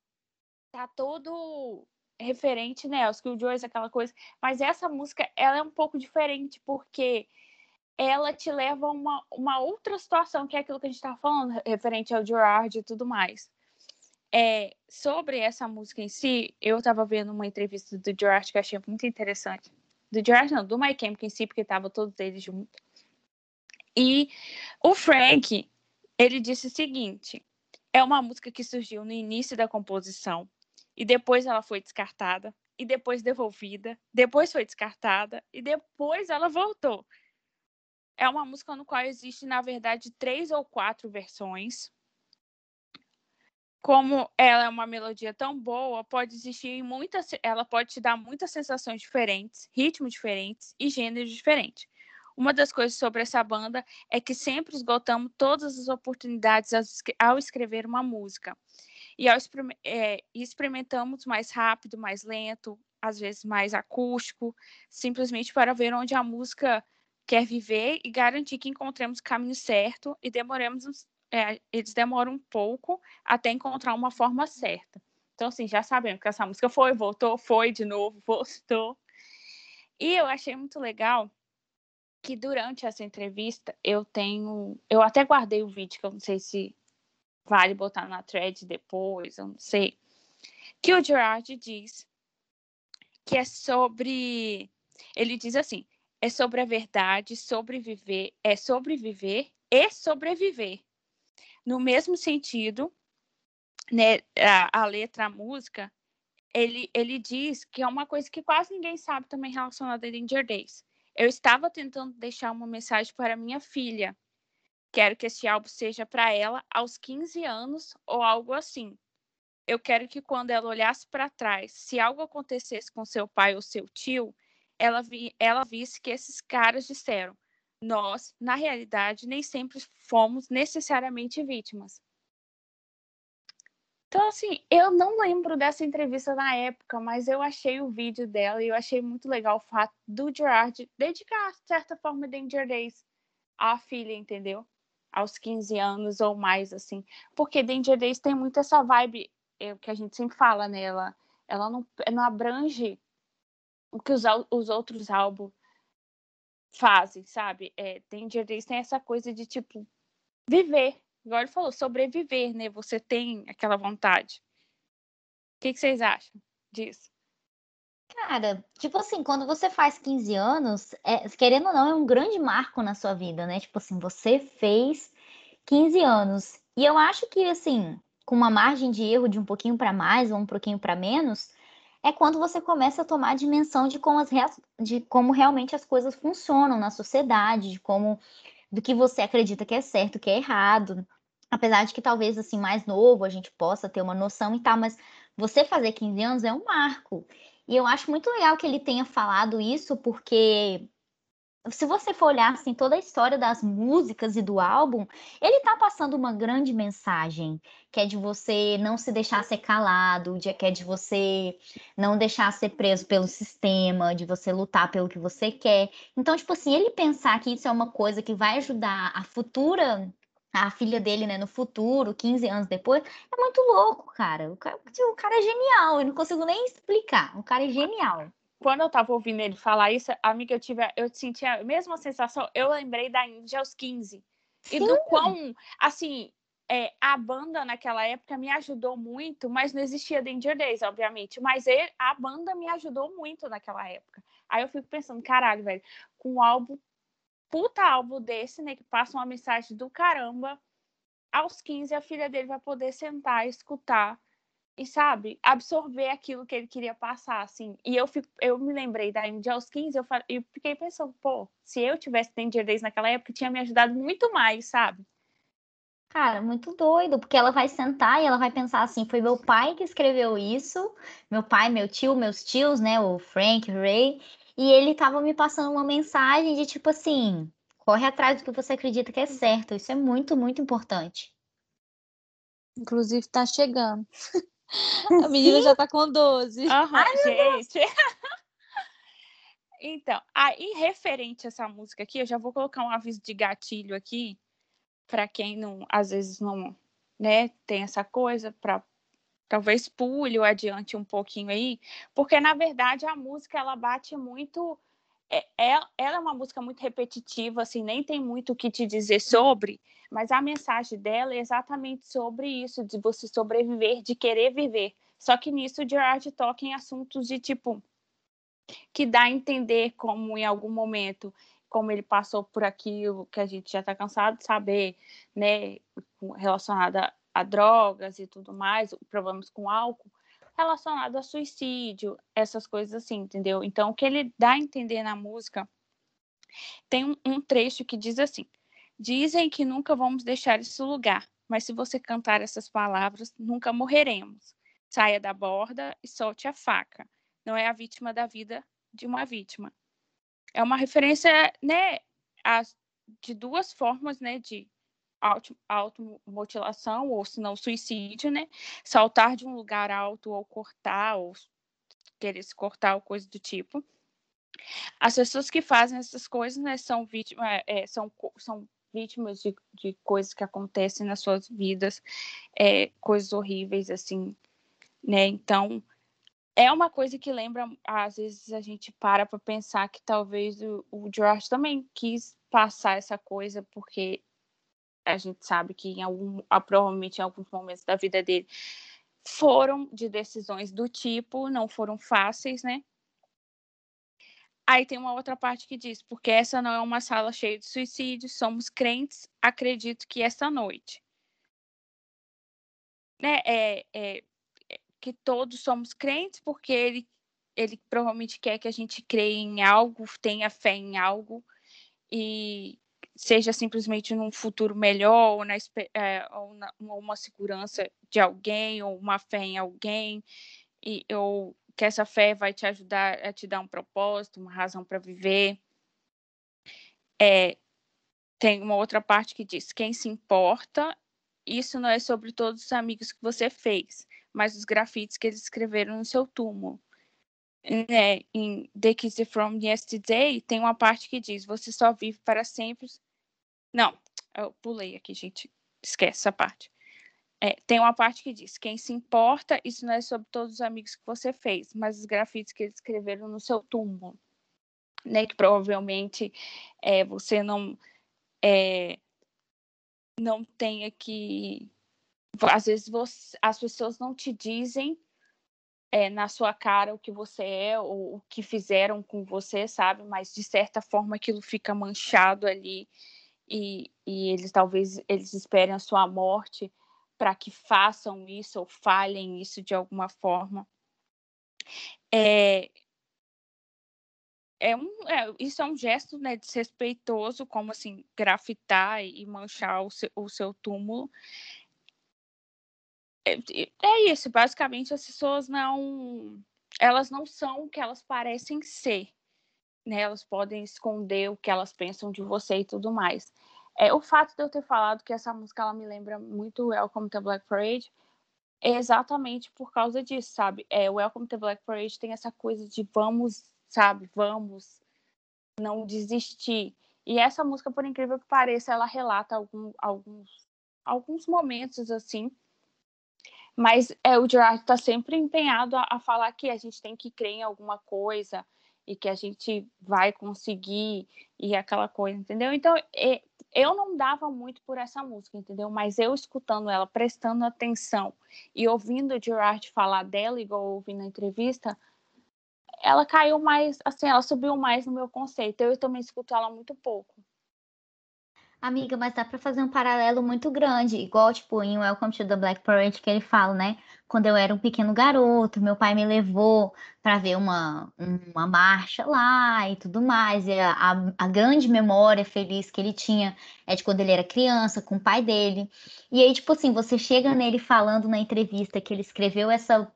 tá todo referente, né, aos Killjoys, aquela coisa, mas essa música ela é um pouco diferente porque ela te leva a uma, uma outra situação, que é aquilo que a gente estava falando, referente ao Gerard e tudo mais. É, sobre essa música em si, eu estava vendo uma entrevista do Gerard que eu achei muito interessante. Do Gerard, não, do My Chemical em si, porque estavam todos eles juntos. E o Frank, ele disse o seguinte: é uma música que surgiu no início da composição, e depois ela foi descartada, e depois devolvida, depois foi descartada, e depois ela voltou é uma música no qual existe, na verdade, três ou quatro versões. Como ela é uma melodia tão boa, pode existir muitas, ela pode te dar muitas sensações diferentes, ritmos diferentes e gêneros diferentes. Uma das coisas sobre essa banda é que sempre esgotamos todas as oportunidades ao escrever uma música. E ao é, experimentamos mais rápido, mais lento, às vezes mais acústico, simplesmente para ver onde a música quer viver e garantir que encontremos o caminho certo e demoremos, é, eles demoram um pouco até encontrar uma forma certa. Então, assim, já sabemos que essa música foi, voltou, foi de novo, voltou. E eu achei muito legal que durante essa entrevista eu tenho. Eu até guardei o vídeo, que eu não sei se vale botar na thread depois, eu não sei. Que o Gerard diz que é sobre. Ele diz assim: é sobre a verdade, sobreviver, é sobreviver e sobreviver. No mesmo sentido, né, a, a letra, a música, ele, ele diz que é uma coisa que quase ninguém sabe também relacionada a Danger Days. Eu estava tentando deixar uma mensagem para minha filha. Quero que esse álbum seja para ela aos 15 anos ou algo assim. Eu quero que quando ela olhasse para trás, se algo acontecesse com seu pai ou seu tio, ela, vi, ela visse que esses caras disseram: nós, na realidade, nem sempre fomos necessariamente vítimas. Então, assim, eu não lembro dessa entrevista na época, mas eu achei o vídeo dela e eu achei muito legal o fato do Gerard dedicar, de certa forma, Danger Days à filha, entendeu? Aos 15 anos ou mais, assim. Porque Danger Days tem muito essa vibe é, que a gente sempre fala nela. Ela não, não abrange o que os, os outros álbuns fazem, sabe? É, Danger Days tem essa coisa de, tipo, viver. Igual ele falou, sobreviver, né? Você tem aquela vontade. O que, que vocês acham disso? Cara, tipo assim, quando você faz 15 anos, é, querendo ou não, é um grande marco na sua vida, né? Tipo assim, você fez 15 anos. E eu acho que, assim, com uma margem de erro de um pouquinho para mais ou um pouquinho para menos, é quando você começa a tomar a dimensão de como, as de como realmente as coisas funcionam na sociedade, de como do que você acredita que é certo, que é errado. Apesar de que talvez assim mais novo a gente possa ter uma noção e tal, mas você fazer 15 anos é um marco. E eu acho muito legal que ele tenha falado isso, porque se você for olhar assim, toda a história das músicas e do álbum, ele está passando uma grande mensagem, que é de você não se deixar ser calado, de, que é de você não deixar ser preso pelo sistema, de você lutar pelo que você quer. Então, tipo assim, ele pensar que isso é uma coisa que vai ajudar a futura a filha dele, né, no futuro, 15 anos depois, é muito louco, cara. O cara, o cara é genial, eu não consigo nem explicar. O cara é genial quando eu tava ouvindo ele falar isso, amiga, eu tive, eu senti a mesma sensação. Eu lembrei da Índia aos 15. Sim. E do quão, assim, é, a banda naquela época me ajudou muito, mas não existia Danger Days, obviamente. Mas ele, a banda me ajudou muito naquela época. Aí eu fico pensando, caralho, velho, com um álbum, puta álbum desse, né, que passa uma mensagem do caramba, aos 15 a filha dele vai poder sentar escutar e sabe, absorver aquilo que ele queria passar, assim. E eu, fico, eu me lembrei da Índia aos 15, eu, eu fiquei pensando, pô, se eu tivesse Danger Days naquela época, tinha me ajudado muito mais, sabe? Cara, muito doido, porque ela vai sentar e ela vai pensar assim: foi meu pai que escreveu isso, meu pai, meu tio, meus tios, né, o Frank, o Ray, e ele tava me passando uma mensagem de tipo assim: Corre atrás do que você acredita que é certo. Isso é muito, muito importante. Inclusive, tá chegando. A menina Sim. já tá com 12. Uhum, Ai, gente. então, aí, referente a essa música aqui, eu já vou colocar um aviso de gatilho aqui, para quem não, às vezes não, né, tem essa coisa, para talvez pule adiante um pouquinho aí, porque na verdade a música ela bate muito é, é, ela é uma música muito repetitiva, assim, nem tem muito o que te dizer sobre, mas a mensagem dela é exatamente sobre isso, de você sobreviver, de querer viver. Só que nisso o Gerard toca em assuntos de tipo que dá a entender como em algum momento como ele passou por aquilo que a gente já está cansado de saber, né, relacionado a, drogas e tudo mais, problemas com álcool, relacionado a suicídio, essas coisas assim, entendeu? Então, o que ele dá a entender na música tem um, um trecho que diz assim: Dizem que nunca vamos deixar esse lugar, mas se você cantar essas palavras, nunca morreremos. Saia da borda e solte a faca. Não é a vítima da vida de uma vítima. É uma referência, né, a, de duas formas, né, de auto, automutilação ou se não suicídio, né? Saltar de um lugar alto ou cortar ou querer se cortar ou coisa do tipo. As pessoas que fazem essas coisas, né, são vítimas, é, é, são, são vítimas de, de coisas que acontecem nas suas vidas, é, coisas horríveis, assim, né? Então, é uma coisa que lembra, às vezes a gente para para pensar que talvez o, o George também quis passar essa coisa porque a gente sabe que em algum, ah, provavelmente em alguns momentos da vida dele foram de decisões do tipo, não foram fáceis, né? Aí tem uma outra parte que diz: porque essa não é uma sala cheia de suicídios, somos crentes, acredito que essa noite. Né? É, é, é, que todos somos crentes, porque ele, ele provavelmente quer que a gente creia em algo, tenha fé em algo, e seja simplesmente num futuro melhor, ou, na, é, ou, na, uma segurança de alguém, ou uma fé em alguém, e, ou que essa fé vai te ajudar a te dar um propósito, uma razão para viver. É, tem uma outra parte que diz: quem se importa, isso não é sobre todos os amigos que você fez, mas os grafites que eles escreveram no seu túmulo. É, em The Kiss From Yesterday, tem uma parte que diz: Você só vive para sempre não, eu pulei aqui, gente. Esquece essa parte. É, tem uma parte que diz: quem se importa, isso não é sobre todos os amigos que você fez, mas os grafites que eles escreveram no seu túmulo. Né, que provavelmente é, você não é, não tenha que. Às vezes você, as pessoas não te dizem é, na sua cara o que você é ou o que fizeram com você, sabe? Mas de certa forma aquilo fica manchado ali e, e eles talvez eles esperem a sua morte para que façam isso ou falhem isso de alguma forma. É, é um, é, isso é um gesto né, desrespeitoso, como assim, grafitar e manchar o seu, o seu túmulo. É, é, isso, basicamente as pessoas não. Elas não são o que elas parecem ser né, elas podem esconder o que elas pensam de você e tudo mais. É, o fato de eu ter falado que essa música ela me lembra muito Welcome to Black Parade é exatamente por causa disso, sabe? É, Welcome to Black Parade tem essa coisa de vamos, sabe? Vamos não desistir. E essa música, por incrível que pareça, ela relata algum, alguns, alguns momentos assim. Mas é, o Gerard está sempre empenhado a, a falar que a gente tem que crer em alguma coisa, e que a gente vai conseguir e aquela coisa, entendeu? Então, é, eu não dava muito por essa música, entendeu? Mas eu escutando ela, prestando atenção e ouvindo o Gerard falar dela, igual eu ouvi na entrevista, ela caiu mais, assim, ela subiu mais no meu conceito. Eu também escuto ela muito pouco. Amiga, mas dá para fazer um paralelo muito grande, igual tipo em Welcome to the Black Parade que ele fala, né? Quando eu era um pequeno garoto, meu pai me levou para ver uma, uma marcha lá e tudo mais. E a, a, a, grande memória feliz que ele tinha é de quando ele era criança, com o pai dele. E aí, tipo assim, você chega nele falando na entrevista que ele escreveu essa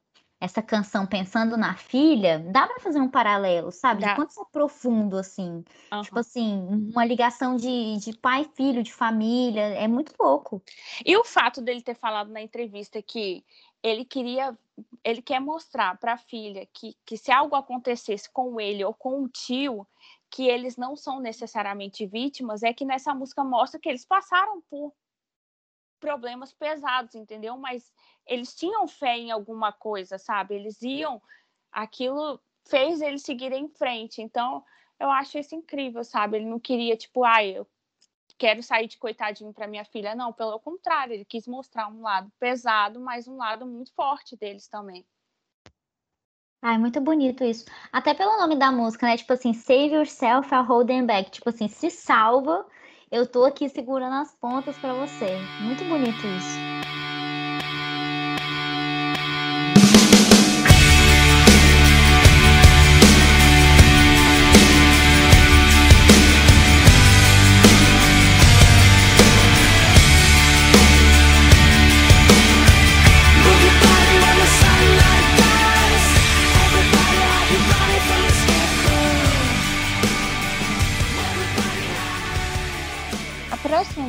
essa canção pensando na filha, dá para fazer um paralelo, sabe? De Dá. quanto isso é profundo, assim. Tipo Aham. assim, uma ligação de, de pai filho, de família. É muito louco. E o fato dele ter falado na entrevista que ele queria, ele quer mostrar para a filha que, que se algo acontecesse com ele ou com o tio, que eles não são necessariamente vítimas, é que nessa música mostra que eles passaram por problemas pesados, entendeu? Mas eles tinham fé em alguma coisa, sabe? Eles iam, aquilo fez eles seguirem em frente. Então, eu acho isso incrível, sabe? Ele não queria, tipo, ai, eu quero sair de coitadinho para minha filha. Não, pelo contrário, ele quis mostrar um lado pesado, mas um lado muito forte deles também. Ai, muito bonito isso. Até pelo nome da música, né? Tipo assim, Save Yourself, I'll Hold Them Back. Tipo assim, se salva, eu tô aqui segurando as pontas pra você. Muito bonito isso.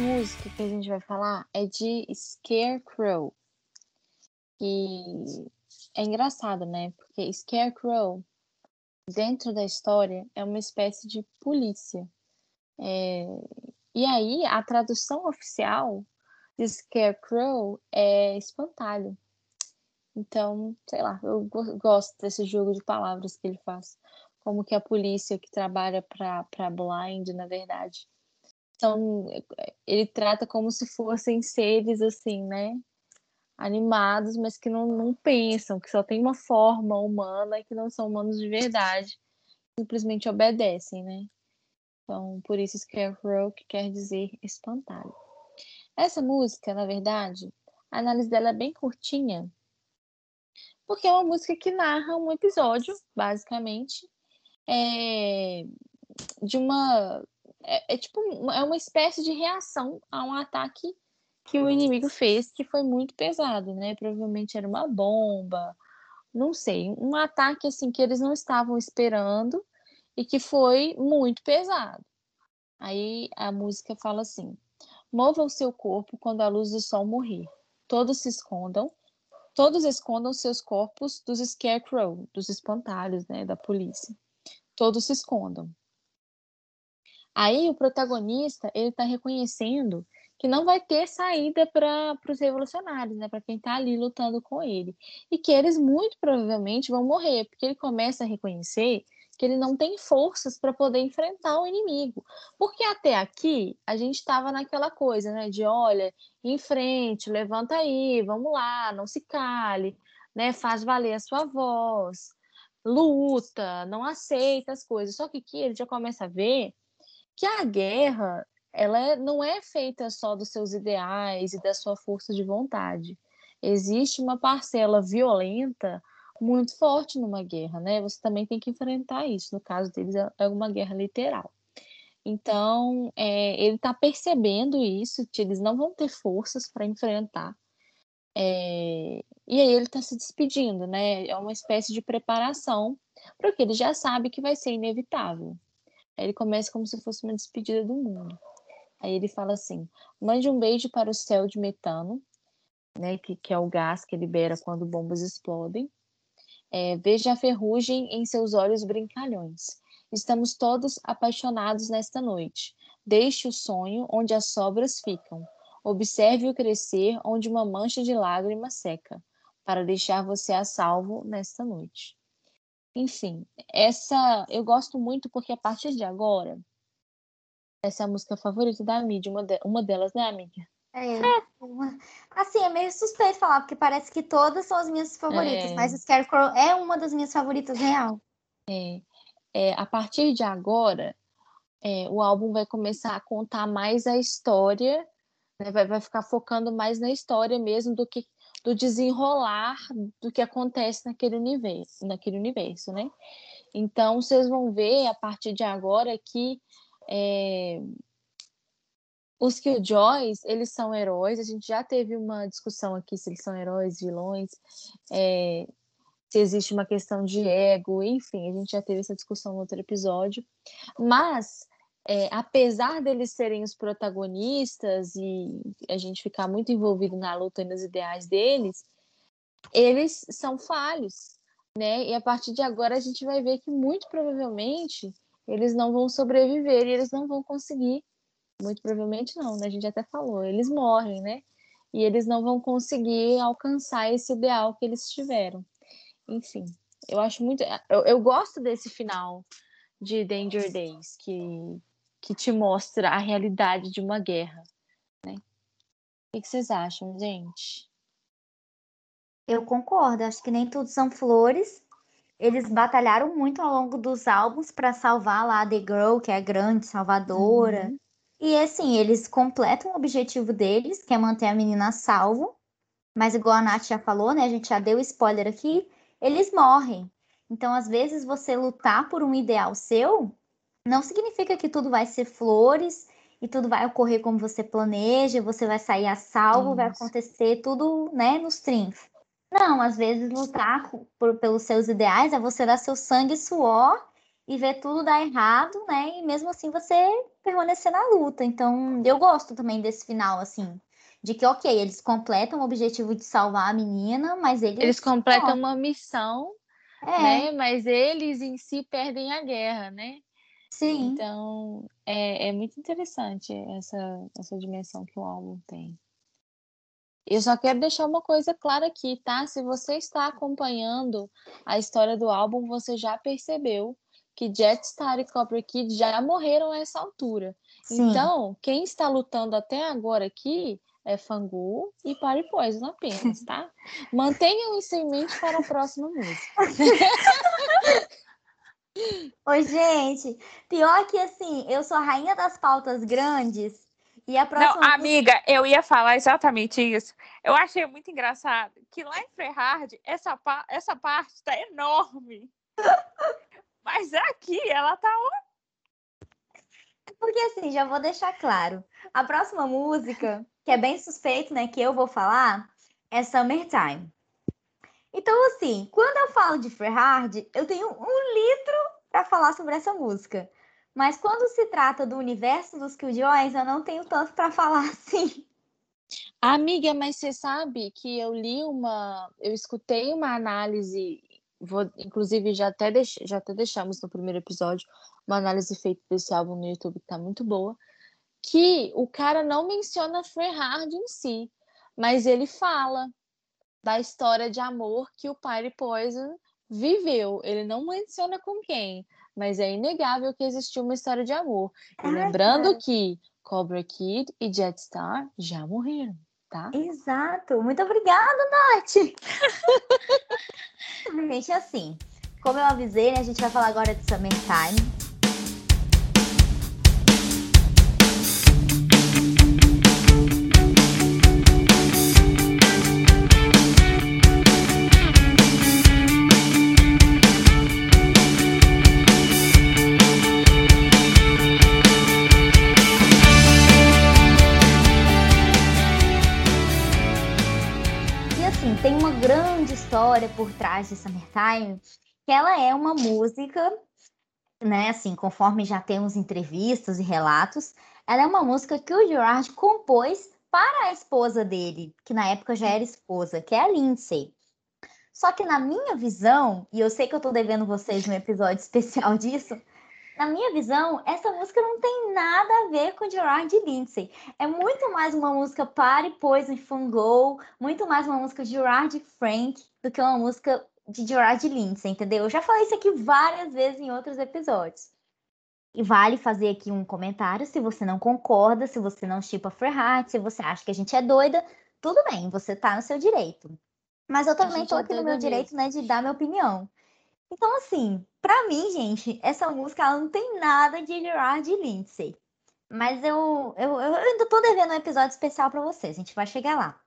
Música que a gente vai falar é de Scarecrow. E é engraçado, né? Porque Scarecrow, dentro da história, é uma espécie de polícia. É, E aí, a tradução oficial de Scarecrow é espantalho. Então, sei lá, eu go- gosto desse jogo de palavras que ele faz. Como que a polícia que trabalha para Blind, na verdade. Então, ele trata como se fossem seres assim, né? Animados, mas que não, não pensam, que só tem uma forma humana e que não são humanos de verdade. Simplesmente obedecem, né? Então, por isso Scarecrow, que quer dizer espantalho. Essa música, na verdade, a análise dela é bem curtinha, porque é uma música que narra um episódio, basicamente, é, de uma. É, é tipo, é uma espécie de reação a um ataque que o inimigo fez, que foi muito pesado, né? Provavelmente era uma bomba, não sei, um ataque assim que eles não estavam esperando e que foi muito pesado. Aí a música fala assim: Mova o seu corpo quando a luz do sol morrer. Todos se escondam, todos escondam seus corpos dos scarecrow, dos espantalhos, né, da polícia. Todos se escondam. Aí o protagonista, ele tá reconhecendo que não vai ter saída para os revolucionários, né, para quem tá ali lutando com ele, e que eles muito provavelmente vão morrer, porque ele começa a reconhecer que ele não tem forças para poder enfrentar o inimigo. Porque até aqui a gente estava naquela coisa, né, de olha, em frente, levanta aí, vamos lá, não se cale, né, faz valer a sua voz, luta, não aceita as coisas. Só que aqui ele já começa a ver que a guerra, ela é- não é feita só dos seus ideais e da sua força de vontade. Existe uma parcela violenta muito forte numa guerra, né? Você também tem que enfrentar isso. No caso deles, é é uma guerra literal. Então, é, ele está percebendo isso, que eles não vão ter forças para enfrentar. É, e aí ele está se despedindo, né? É uma espécie de preparação para o que ele já sabe que vai ser inevitável. Aí ele começa como se fosse uma despedida do mundo. Aí ele fala assim: mande um beijo para o céu de metano, né? Que, que é o gás que libera quando bombas explodem. É, veja a ferrugem em seus olhos brincalhões. Estamos todos apaixonados nesta noite. Deixe o sonho onde as sobras ficam. Observe-o crescer onde uma mancha de lágrima seca, para deixar você a salvo nesta noite. Enfim, essa eu gosto muito porque a partir de agora, essa é a música favorita da mídia, uma, de- uma delas, né, amiga? É. uma- Assim, é meio suspeito falar, porque parece que todas são as minhas favoritas, É. mas Scarecrow é uma das minhas favoritas real. É, a partir de agora, é, o álbum vai começar a contar mais a história, né, vai, vai ficar focando mais na história mesmo do que do desenrolar do que acontece naquele universo, naquele universo, né? Então, vocês vão ver a partir de agora que é, os Killjoys, eles são heróis. A gente já teve uma discussão aqui se eles são heróis, vilões. É, se existe uma questão de ego, enfim, a gente já teve essa discussão no outro episódio. Mas, é, apesar deles serem os protagonistas e a gente ficar muito envolvido na luta e nos ideais deles, eles são falhos, né? E a partir de agora a gente vai ver que muito provavelmente eles não vão sobreviver e eles não vão conseguir. Muito provavelmente não, né? A gente até falou, eles morrem, né? E eles não vão conseguir alcançar esse ideal que eles tiveram. Enfim, eu acho muito. Eu, eu gosto desse final de Danger Days, que, que te mostra a realidade de uma guerra. Né? O que vocês acham, gente? Eu concordo, acho que nem tudo são flores. Eles batalharam muito ao longo dos álbuns para salvar lá a The Girl, que é a grande salvadora. Uhum. E assim, eles completam o objetivo deles, que é manter a menina salvo. Mas igual a Nath já falou, né? A gente já deu spoiler aqui, eles morrem. Então, às vezes, você lutar por um ideal seu não significa que tudo vai ser flores e tudo vai ocorrer como você planeja, você vai sair a salvo, vai Isso. acontecer tudo, né, nos triunfos. Não, às vezes lutar por- pelos seus ideais é você dar seu sangue e suor e ver tudo dar errado, né? E mesmo assim você permanecer na luta. Então, eu gosto também desse final, assim, de que, ok, eles completam o objetivo de salvar a menina, mas eles. Eles completam uma missão, É, né? Mas eles em si perdem a guerra, né? Sim. Então, é, é muito interessante essa, essa dimensão que o álbum tem. Eu só quero deixar uma coisa clara aqui, tá? Se você está acompanhando a história do álbum, você já percebeu que Jetstar e Cobra Kid já morreram a essa altura. Sim. Então, quem está lutando até agora aqui é Fangu e Party Poison apenas, tá? Mantenham isso em mente para a próxima música. Oi, gente. Pior que assim, eu sou a rainha das pautas grandes e a próxima. Não, amiga, eu ia falar exatamente isso. Eu achei muito engraçado que lá em Frehard, essa, pa- essa parte tá enorme. Mas aqui ela tá. Porque assim, já vou deixar claro. A próxima música, que é bem suspeito, né, que eu vou falar, é Summertime. Então, assim, quando eu falo de Ferrard, eu tenho um litro para falar sobre essa música. Mas quando se trata do universo dos Killjoys, eu não tenho tanto para falar assim. Amiga, mas você sabe que eu li uma, eu escutei uma análise, vou, inclusive já até, deix, já até deixamos no primeiro episódio uma análise feita desse álbum no YouTube que tá muito boa, que o cara não menciona Ferrard em si, mas ele fala da história de amor que o Party Poison viveu. Ele não menciona com quem, mas é inegável que existiu uma história de amor. E lembrando que Cobra Kid e Jetstar já morreram, tá? Exato. Muito obrigada, Nath. Gente, assim, como eu avisei, né, a gente vai falar agora de Summertime. Por trás de Summertime, que ela é uma música, né, assim, conforme já temos entrevistas e relatos, ela é uma música que o Gerard compôs para a esposa dele, que na época já era esposa, que é a Lindsay. Só que na minha visão, e eu sei que eu tô devendo vocês um episódio especial disso, na minha visão, essa música não tem nada a ver com Gerard e Lindsay. É muito mais uma música Party, Poison, Fungo, muito mais uma música de Gerard e Frank do que uma música de Gerard e Lindsay, entendeu? Eu já falei isso aqui várias vezes em outros episódios. E vale fazer aqui um comentário se você não concorda, se você não chipa Ferhat, se você acha que a gente é doida, tudo bem, você tá no seu direito. Mas eu também tô é aqui no meu direito, né, de dar minha opinião. Então, assim, pra mim, gente, essa música ela não tem nada de Gerard Lindsay. Mas eu, eu, eu ainda tô devendo um episódio especial pra vocês, a gente vai chegar lá.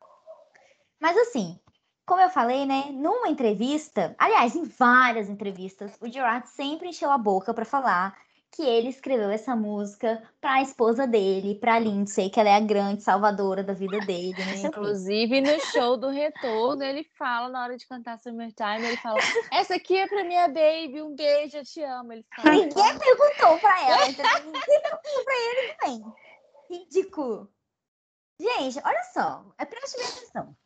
Mas assim, como eu falei, né, numa entrevista, aliás, em várias entrevistas, o Gerard sempre encheu a boca pra falar que ele escreveu essa música para a esposa dele, para Lindsay, que ela é a grande salvadora da vida dele. quê. Inclusive, no show do retorno, ele fala, na hora de cantar Summertime, ele fala: Essa aqui é pra minha baby, um beijo, eu te amo. Ele fala. Ninguém perguntou pra ela, entendeu? Ninguém perguntou pra ele também. Ridículo. Gente, olha só, é preste atenção.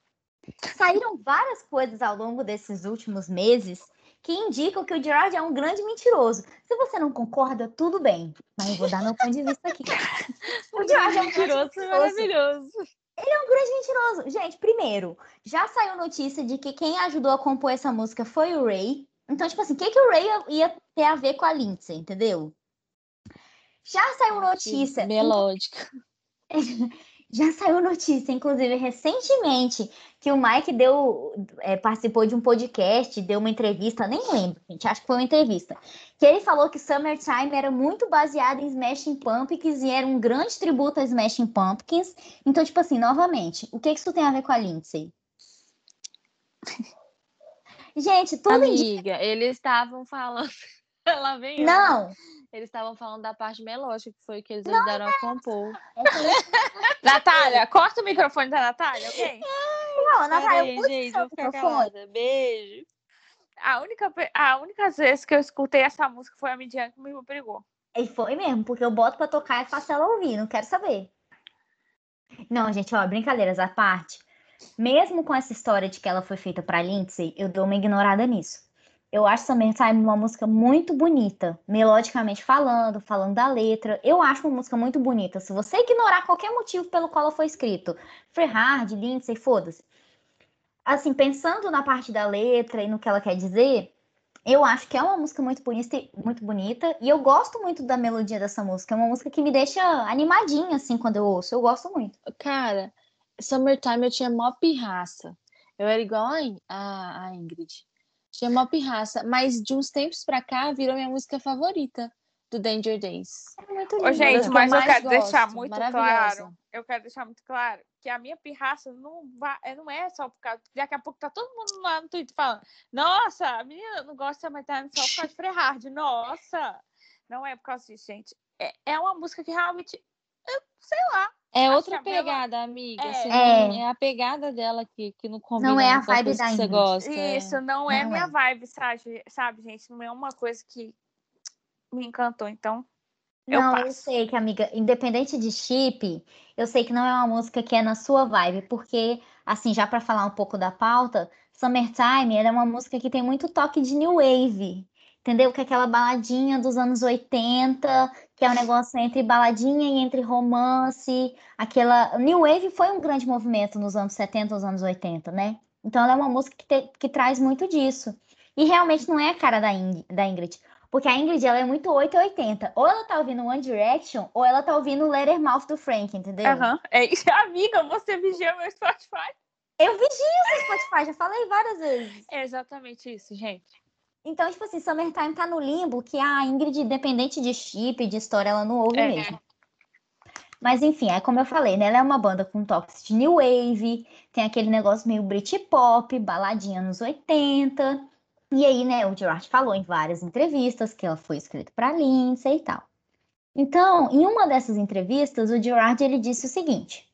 Saíram várias coisas ao longo desses últimos meses que indicam que o Gerard é um grande mentiroso. Se você não concorda, tudo bem, mas eu vou dar meu ponto de vista aqui. O Gerard é um grande Mentiroso maravilhoso. Ele é um grande mentiroso. Gente, primeiro, já saiu notícia de que quem ajudou a compor essa música foi o Ray. Então, tipo assim, o que, que o Ray ia, ia ter a ver com a Lindsay, entendeu? Já saiu notícia. Melódica. Já saiu notícia, inclusive, recentemente, que o Mike deu, é, participou de um podcast, deu uma entrevista, nem lembro, gente, acho que foi uma entrevista, que ele falou que Summertime era muito baseado em Smashing Pumpkins e era um grande tributo a Smashing Pumpkins. Então, tipo assim, novamente, o que que isso tem a ver com a Lindsay? Gente, tudo indica... Amiga, eles estavam falando. Lá vem eu. Não, Eles estavam falando da parte melódica, que foi o que eles ajudaram a compor. Natália, corta o microfone da Natália, ok? não, Natália, gente, vou ficar calada. Beijo. A única, a única vez que eu escutei essa música foi a Midian que me brigou. E foi mesmo, porque eu boto pra tocar e faço ela ouvir, não quero saber. Não, gente, ó, brincadeiras à parte. Mesmo com essa história de que ela foi feita pra Lindsay, eu dou uma ignorada nisso. Eu acho Summertime uma música muito bonita, melodicamente falando, falando da letra. Eu acho uma música muito bonita. Se você ignorar qualquer motivo pelo qual ela foi escrito, Free Hard, Lindsay, foda-se. Assim, pensando na parte da letra e no que ela quer dizer, eu acho que é uma música muito bonita, muito bonita e eu gosto muito da melodia dessa música. É uma música que me deixa animadinha, assim, quando eu ouço. Eu gosto muito. Cara, Summertime eu tinha mó pirraça. Eu era igual a, a Ingrid. Mó pirraça. Mas de uns tempos pra cá virou minha música favorita do Danger Days. É muito Ô, linda. gente, que eu mas eu mais quero deixar gosto, muito maravilhosa. claro. Eu quero deixar muito claro que a minha pirraça não, vai, não é só por causa. Daqui a pouco tá todo mundo lá no Twitter falando: Nossa, a menina não gosta de Summertime só por causa de Free Hard. Nossa! Não é por causa disso, gente. É, é uma música que realmente. Eu sei lá. É outra a pegada, amiga. É. Você É. é a pegada dela que, que não combina Não é a vibe da que você gosta. é. Isso não é Não minha é. vibe, sabe, sabe, gente? Não é uma coisa que me encantou. Então, eu Não, eu passo. sei que, amiga, independente de chip, eu sei que não é uma música que é na sua vibe, porque, assim, já pra falar um pouco da pauta, Summertime ela é uma música que tem muito toque de new wave, entendeu? Que é aquela baladinha dos anos 80, que é um negócio entre baladinha e entre romance, aquela... New wave foi um grande movimento nos anos 70, nos anos 80, né? Então ela é uma música que, te- que traz muito disso. E realmente não é a cara da, Ing- da Ingrid. Porque a Ingrid, ela é muito 880. Ou ela tá ouvindo One Direction, ou ela tá ouvindo Lettermouth do Frank, entendeu? Aham. É isso. Amiga, você vigia meu Spotify. Eu vigio o seu Spotify, já falei várias vezes. É exatamente isso, gente. Então, tipo assim, Summertime tá no limbo que a Ingrid, independente de chip, de história, ela não ouve É. mesmo. Mas enfim, é como eu falei, né? Ela é uma banda com toques de new wave, tem aquele negócio meio Britpop, baladinha nos 80. E aí, né, o Gerard falou em várias entrevistas que ela foi escrita para Lindsay e tal. Então, em uma dessas entrevistas, o Gerard ele disse o seguinte: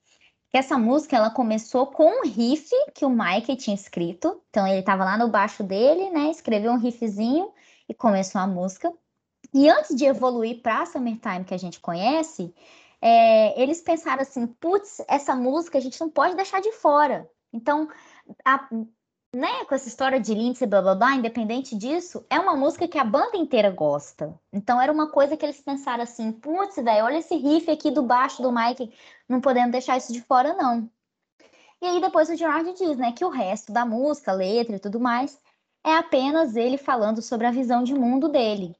que essa música ela começou com um riff que o Mike tinha escrito. Então ele estava lá no baixo dele, né? Escreveu um riffzinho e começou a música. E antes de evoluir para Summertime que a gente conhece, é, eles pensaram assim: putz, essa música a gente não pode deixar de fora. Então, a- né, com essa história de Lindsay, blá blá blá, independente disso, é uma música que a banda inteira gosta. Então era uma coisa que eles pensaram assim: putz, velho, olha esse riff aqui do baixo do Mike, não podemos deixar isso de fora, não. E aí depois o Gerard diz, né, que o resto da música, letra e tudo mais, é apenas ele falando sobre a visão de mundo dele.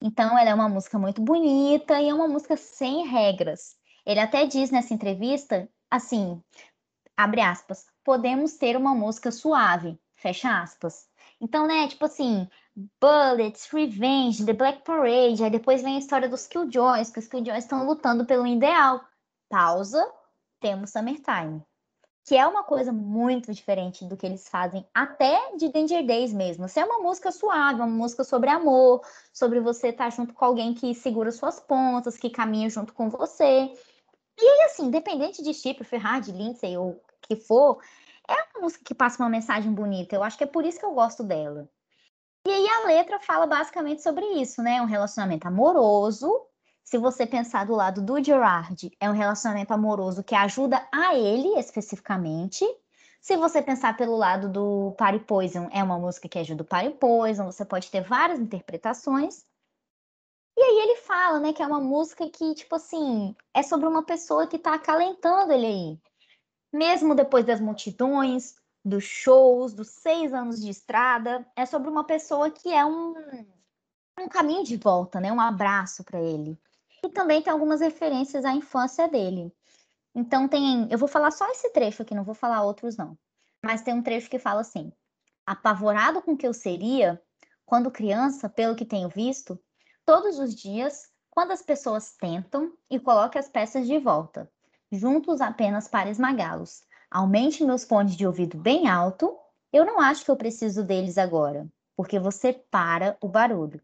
Então ela é uma música muito bonita e é uma música sem regras. Ele até diz nessa entrevista, assim, abre aspas, podemos ter uma música suave, fecha aspas. Então, né, tipo assim, Bullets, Revenge, The Black Parade, aí depois vem a história dos Killjoys, que os Killjoys estão lutando pelo ideal. Pausa, temos Summertime. que é uma coisa muito diferente do que eles fazem até de Danger Days mesmo. Se é uma música suave, uma música sobre amor, sobre você estar junto com alguém que segura suas pontas, que caminha junto com você. E assim, independente de Chip, Ferrari, Lindsay ou que for, é uma música que passa uma mensagem bonita. Eu acho que é por isso que eu gosto dela. E aí a letra fala basicamente sobre isso, né? Um relacionamento amoroso. Se você pensar do lado do Gerard, é um relacionamento amoroso que ajuda a ele especificamente. Se você pensar pelo lado do Party Poison, é uma música que ajuda o Party Poison. Você pode ter várias interpretações. E aí ele fala, né, que é uma música que, tipo assim, é sobre uma pessoa que tá acalentando ele aí. Mesmo depois das multidões, dos shows, dos seis anos de estrada, é sobre uma pessoa que é um, um caminho de volta, né? Um abraço para ele. E também tem algumas referências à infância dele. Então tem, eu vou falar só esse trecho aqui, não vou falar outros não. Mas tem um trecho que fala assim: apavorado com que eu seria quando criança, pelo que tenho visto, todos os dias, quando as pessoas tentam e colocam as peças de volta, juntos apenas para esmagá-los. Aumente meus fones de ouvido bem alto. Eu não acho que eu preciso deles agora, porque você para o barulho.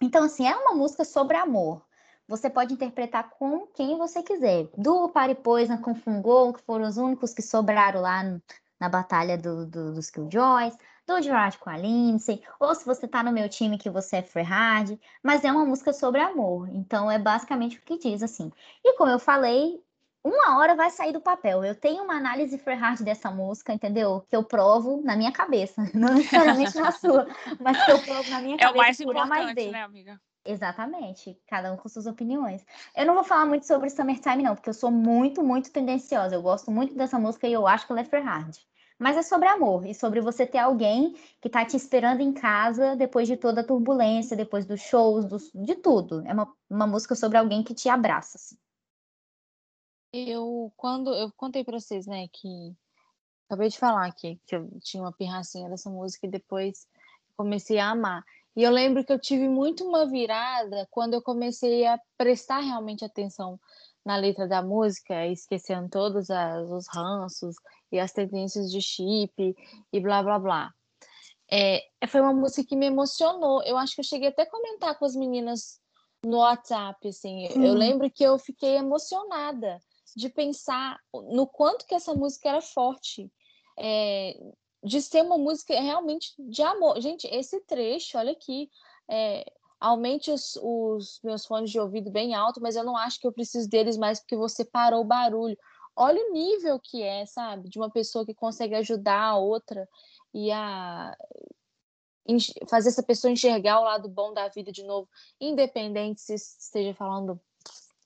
Então, assim, é uma música sobre amor. Você pode interpretar com quem você quiser. Do Party Poison com Fungol, que foram os únicos que sobraram lá no- na batalha do, do, dos Killjoys. Do Gerard com a Lindsay. Ou se você tá no meu time que você é Ferrari. Mas é uma música sobre amor. Então, é basicamente o que diz, assim. E como eu falei, uma hora vai sair do papel. Eu tenho uma análise Ferrari dessa música, entendeu? Que eu provo na minha cabeça, não necessariamente na sua, mas que eu provo na minha É o cabeça mais por A mais importante, B. né, amiga? Exatamente, cada um com suas opiniões. Eu não vou falar muito sobre Summertime, não, porque eu sou muito, muito tendenciosa. Eu gosto muito dessa música e eu acho que ela é Ferrari. Mas é sobre amor e sobre você ter alguém que tá te esperando em casa depois de toda a turbulência, depois dos shows, dos- de tudo. É uma, uma música sobre alguém que te abraça. assim. Eu, quando eu contei pra vocês, né, que acabei de falar aqui que eu tinha uma pirracinha dessa música e depois comecei a amar. E eu lembro que eu tive muito uma virada quando eu comecei a prestar realmente atenção na letra da música, esquecendo todos as- os ranços e as tendências de chip e blá blá blá. É, foi uma música que me emocionou. Eu acho que eu cheguei até a comentar com as meninas no WhatsApp, assim. Eu Sim. lembro que eu fiquei emocionada de pensar no quanto que essa música era forte, é, de ser uma música realmente de amor. Gente, esse trecho, olha aqui, é, aumente os, os meus fones de ouvido bem alto, mas eu não acho que eu preciso deles mais porque você parou o barulho. Olha o nível que é, sabe? De uma pessoa que consegue ajudar a outra e a fazer essa pessoa enxergar o lado bom da vida de novo, independente se esteja falando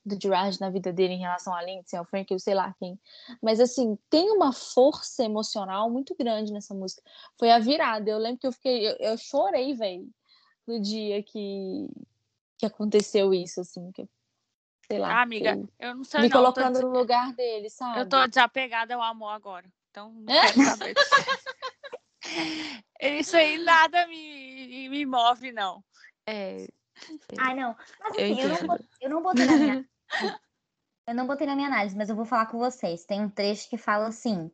do Gerard na vida dele em relação a Lindsay, ao Frank, eu sei lá quem. Mas, assim, tem uma força emocional muito grande nessa música. Foi a virada. Eu lembro que eu fiquei... Eu, eu chorei, velho, no dia que, que aconteceu isso, assim. Que, sei lá. Ah, amiga, eu não sei me não. tô colocando des- no lugar dele, sabe? Eu tô desapegada ao amor agora. Então não quero saber disso. Isso aí nada me, me move, não. É, Ai, não. Mas Eu assim, eu, não, eu não botei na minha. Eu não botei na minha análise, mas eu vou falar com vocês. Tem um trecho que fala assim.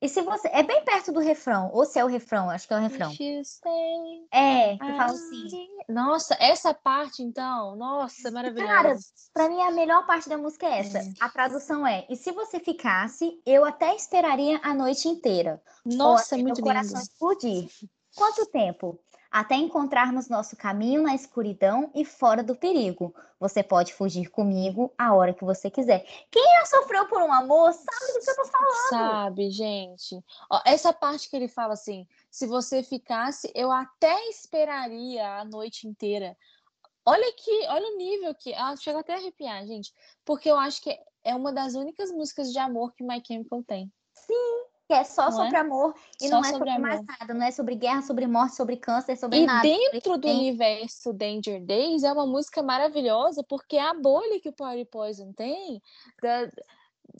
E se você. É bem perto do refrão, ou se é o refrão, acho que é o refrão. Stay, É, que fala assim. Nossa, essa parte, então, nossa, maravilhosa. Cara, pra mim a melhor parte da música é essa. É. A tradução é: E se você ficasse, eu até esperaria a noite inteira. ou Nossa, até muito meu coração lindo. explodir. Quanto tempo? Até encontrarmos nosso caminho na escuridão e fora do perigo. Você pode fugir comigo a hora que você quiser. Quem já sofreu por um amor sabe do que eu tô falando. Sabe, gente? Ó, essa parte que ele fala assim: se você ficasse, eu até esperaria a noite inteira. Olha aqui, olha o nível que. Ah, chega até a arrepiar, gente. Porque eu acho que é uma das únicas músicas de amor que My Chemical tem. Que é só Não sobre é? amor e Só não é sobre sobre mais nada. Não é sobre guerra, sobre morte, sobre câncer, sobre E nada. dentro do universo Danger Days é uma música maravilhosa porque é a bolha que o Party Poison tem da-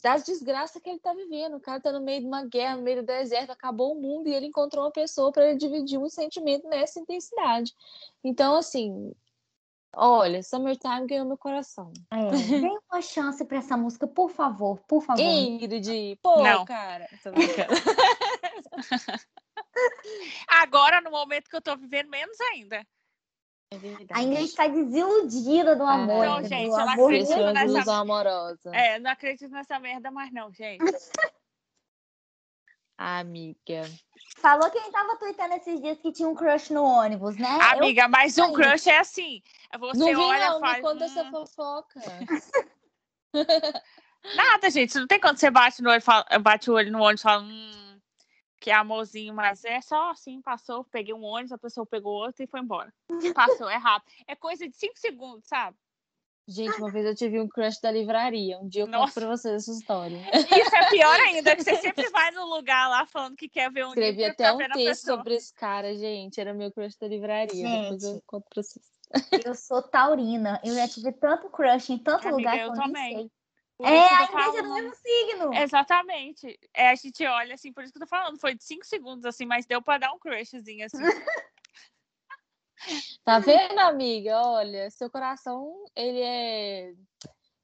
das desgraças que ele tá vivendo. O cara tá no meio de uma guerra, no meio do deserto, acabou o mundo e ele encontrou uma pessoa para ele dividir um sentimento nessa intensidade. Então, assim, Olha, Summertime ganhou meu coração. É, dê uma chance pra essa música, por favor, por favor. Ingrid, pô, Não. cara. Tô brincando. Agora, no momento que eu tô vivendo, menos ainda. É verdade. A Ingrid tá desiludida do amor. Então, entendeu? gente, O ela amor acredita nessa- ilusão amorosa. É, não acredito nessa merda mais não, gente. Amiga. Falou que ele tava tweetando esses dias que tinha um crush no ônibus, né? Eu- Amiga, mas um crush é assim. Você não vi olha não, me conta essa "Hum, fofoca. Nada, gente. Não tem quando você bate, no olho, fala- bate o olho no ônibus e fala... Hum, que amorzinho, mas é só assim, passou, peguei um ônibus, a pessoa pegou outro e foi embora. Passou, é rápido. É coisa de cinco segundos, sabe? Gente, uma vez eu tive um crush da livraria. Um dia eu conto Nossa. pra vocês essa história. Isso é pior ainda, que você sempre vai no lugar lá falando que quer ver um Escrevi livro até pra um texto pessoa. sobre esse cara, gente. Era meu crush da livraria. Depois eu Gente. conto pra vocês. Eu sou taurina. Eu já tive tanto crush em tanto Amiga, lugar eu que eu também. nem sei. Por É, a é do mesmo signo. Exatamente. É, a gente olha assim, por isso que eu tô falando. Foi de cinco segundos, assim, mas deu pra dar um crushzinho, assim. Tá vendo, amiga? Olha, seu coração, ele é.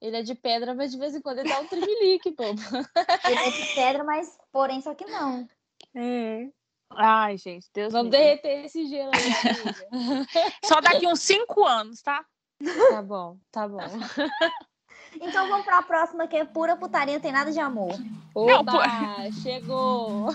Ele é de pedra, mas de vez em quando ele dá um trimelique, bobo. Ele é de pedra, mas porém só que não. Ai, gente, Deus Vamos me livre. derreter esse gelo aí, amiga. Só daqui uns cinco anos, tá? Tá bom, tá bom. Então vamos pra próxima, que é pura putaria, não tem nada de amor. Não, Oba, chegou!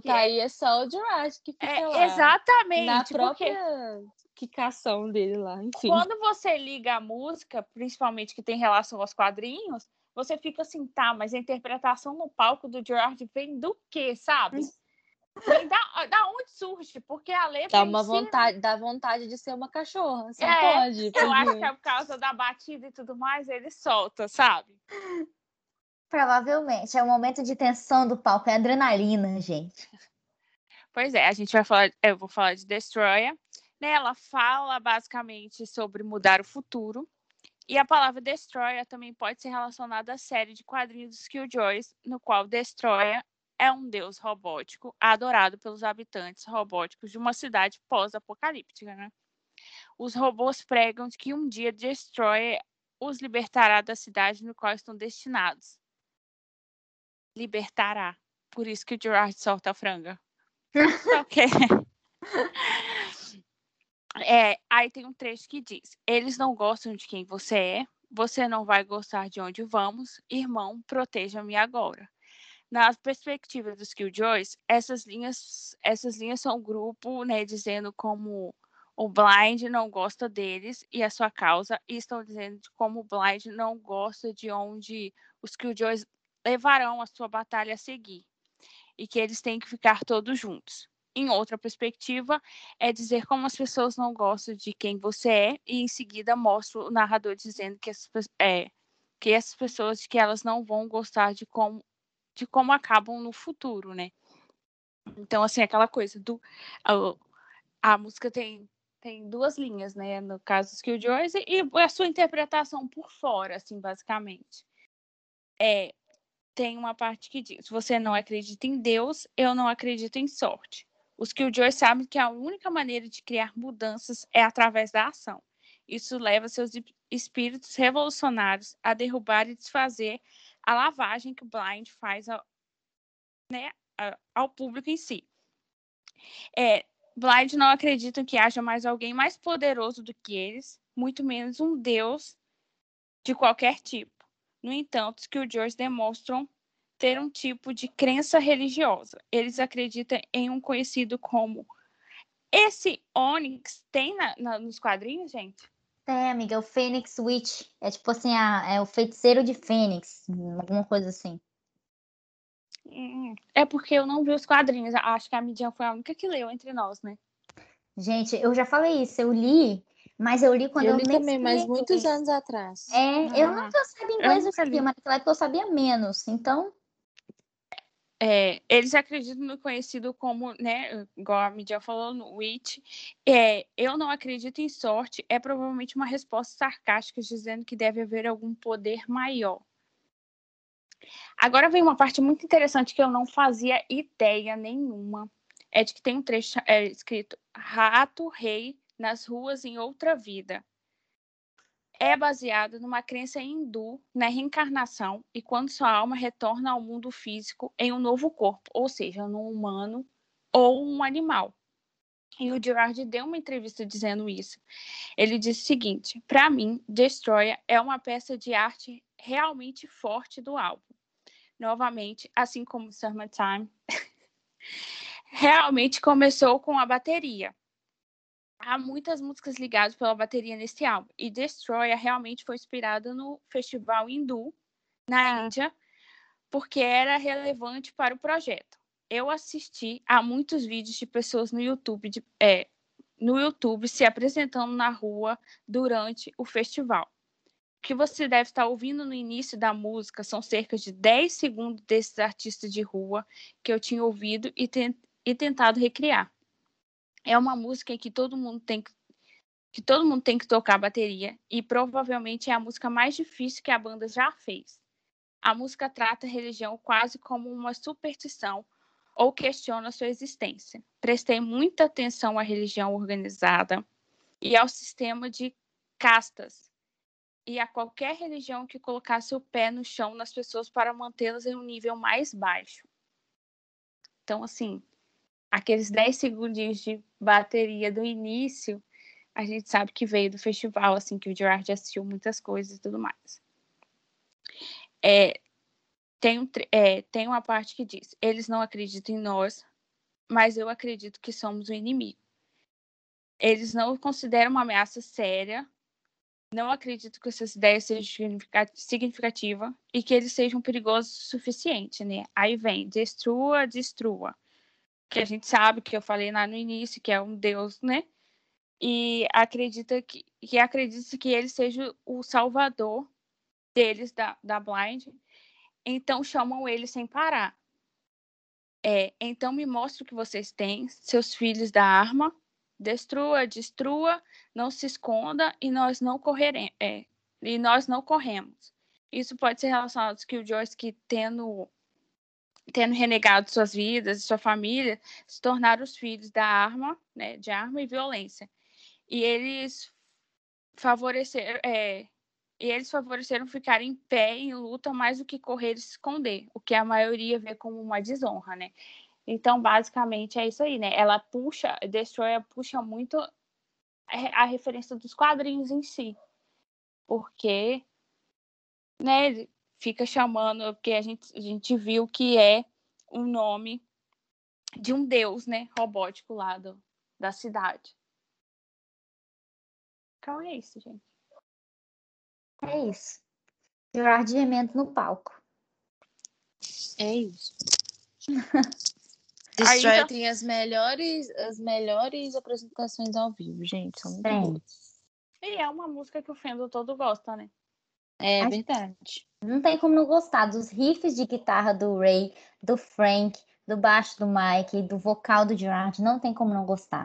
Toda. A gente Não, acha putaria é só o Jurassic que fica é. lá. é exatamente. Na porque própria quicação dele lá, enfim. quando você liga a música, principalmente que tem relação aos quadrinhos, você fica assim, tá, mas a interpretação no palco do Gerard vem do quê, sabe? Vem da, da onde surge? Porque a letra. Dá uma vontade, dá vontade de ser uma cachorra. Você É, pode. Eu acho porque- que é por causa da batida e tudo mais, ele solta, sabe? Provavelmente. É o momento de tensão do palco, é adrenalina, gente. Pois é, a gente vai falar, eu vou falar de Destroyer. Né? Ela fala basicamente sobre mudar o futuro. E a palavra Destroyer também pode ser relacionada à série de quadrinhos dos Killjoys, no qual Destroyer é um deus robótico adorado pelos habitantes robóticos de uma cidade pós-apocalíptica. Né? Os robôs pregam que um dia Destroyer os libertará da cidade no qual estão destinados. Libertará. Por isso que o Gerard solta a franga. ok. É, aí tem um trecho que diz: Eles não gostam de quem você é, você não vai gostar de onde vamos, irmão, proteja-me agora. Na perspectiva dos Killjoys, essas linhas, essas linhas são um grupo, né, dizendo como o Blind não gosta deles e a sua causa, e estão dizendo como o Blind não gosta de onde os Killjoys levarão a sua batalha a seguir, e que eles têm que ficar todos juntos. Em outra perspectiva, é dizer como as pessoas não gostam de quem você é, e em seguida mostra o narrador dizendo que essas, é, que essas pessoas que elas não vão gostar de como, de como acabam no futuro, né? Então, assim, aquela coisa do. A, a música tem, tem duas linhas, né? No caso dos Killjoys, e a sua interpretação por fora, assim, basicamente. É, tem uma parte que diz: Você não acredita em Deus, eu não acredito em sorte. Os Killjoys sabem que a única maneira de criar mudanças é através da ação. Isso leva seus espíritos revolucionários a derrubar e desfazer a lavagem que o Blind faz ao, né, ao público em si. É, Blind não acreditam que haja mais alguém mais poderoso do que eles, muito menos um deus de qualquer tipo. No entanto, os Killjoys demonstram ter um tipo de crença religiosa. Eles acreditam em um conhecido como esse Onyx tem na- na- nos quadrinhos, gente? É, amiga, é o Fênix Witch. É tipo assim, a, é o feiticeiro de Fênix. Alguma coisa assim. Hum, É porque eu não vi os quadrinhos. Acho que a Midian foi a única que leu entre nós, né? Gente, eu já falei isso. Eu li Mas eu li quando eu eu, li também, mas muitos anos atrás. É, eu não Ah, sabia inglês, eu nunca sabia, época eu sabia menos. Então, É, eles acreditam no conhecido como, né, igual a Midia falou, no Witch. É, eu não acredito em sorte, é provavelmente uma resposta sarcástica dizendo que deve haver algum poder maior. Agora vem uma parte muito interessante que eu não fazia ideia nenhuma. É de que tem um trecho é, escrito Rato Rei nas ruas em outra vida. É baseado numa crença hindu na reencarnação e quando sua alma retorna ao mundo físico em um novo corpo, ou seja, num humano ou um animal. E o Gerard deu uma entrevista dizendo isso. Ele disse o seguinte: para mim, Destroyer é uma peça de arte realmente forte do álbum. Novamente, assim como Summertime, realmente começou com a bateria. Há muitas músicas ligadas pela bateria nesse álbum. E Destroyer realmente foi inspirada no festival hindu, na Índia, porque era relevante para o projeto. Eu assisti a muitos vídeos de pessoas no YouTube, de- é, no YouTube se apresentando na rua durante o festival. O que você deve estar ouvindo no início da música são cerca de 10 segundos desses artistas de rua que eu tinha ouvido e, e tentado recriar. É uma música que todo mundo tem que que todo mundo tem que tocar bateria e provavelmente é a música mais difícil que a banda já fez. A música trata a religião quase como uma superstição ou questiona sua existência. Prestei muita atenção à religião organizada e ao sistema de castas e a qualquer religião que colocasse o pé no chão nas pessoas para mantê-las em um nível mais baixo. Então, assim, aqueles 10 segundinhos de bateria do início, a gente sabe que veio do festival, assim, que o Gerard assistiu muitas coisas e tudo mais. É, tem, um é, tem uma parte que diz: eles não acreditam em nós, mas eu acredito que somos o inimigo. Eles não consideram uma ameaça séria, não acredito que essas ideias sejam significa- significativa e que eles sejam perigosos o suficiente, né? Aí vem, destrua, destrua. Que a gente sabe, que eu falei lá no início, que é um deus, né? E acredita que, que acredita que ele seja o salvador deles, da, da Blind. Então chamam ele sem parar. É, então me mostre o que vocês têm, seus filhos da arma, destrua, destrua, não se esconda e nós não correremos. É, e nós não corremos. Isso pode ser relacionado ao Killjoys que tendo tendo renegado suas vidas e sua família, se tornaram os filhos da arma, né, de arma e violência. E eles favoreceram, é, e eles favoreceram ficar em pé em luta mais do que correr e se esconder, o que a maioria vê como uma desonra, né? Então, basicamente é isso aí, né? Ela puxa, Destroyer puxa muito a referência dos quadrinhos em si, porque, né, fica chamando, porque a gente, a gente viu que é um nome de um deus, né, robótico lá do, da cidade. Então é isso, gente. é isso. Gerard gemendo no palco. É isso. Destroyer então- tem as melhores, as melhores apresentações ao vivo, gente. São muito Tem. boas. E é uma música que o Fendo todo gosta, né? É Acho- verdade. Não tem como não gostar dos riffs de guitarra do Ray, do Frank, do baixo do Mike, do vocal do Gerard. Não tem como não gostar.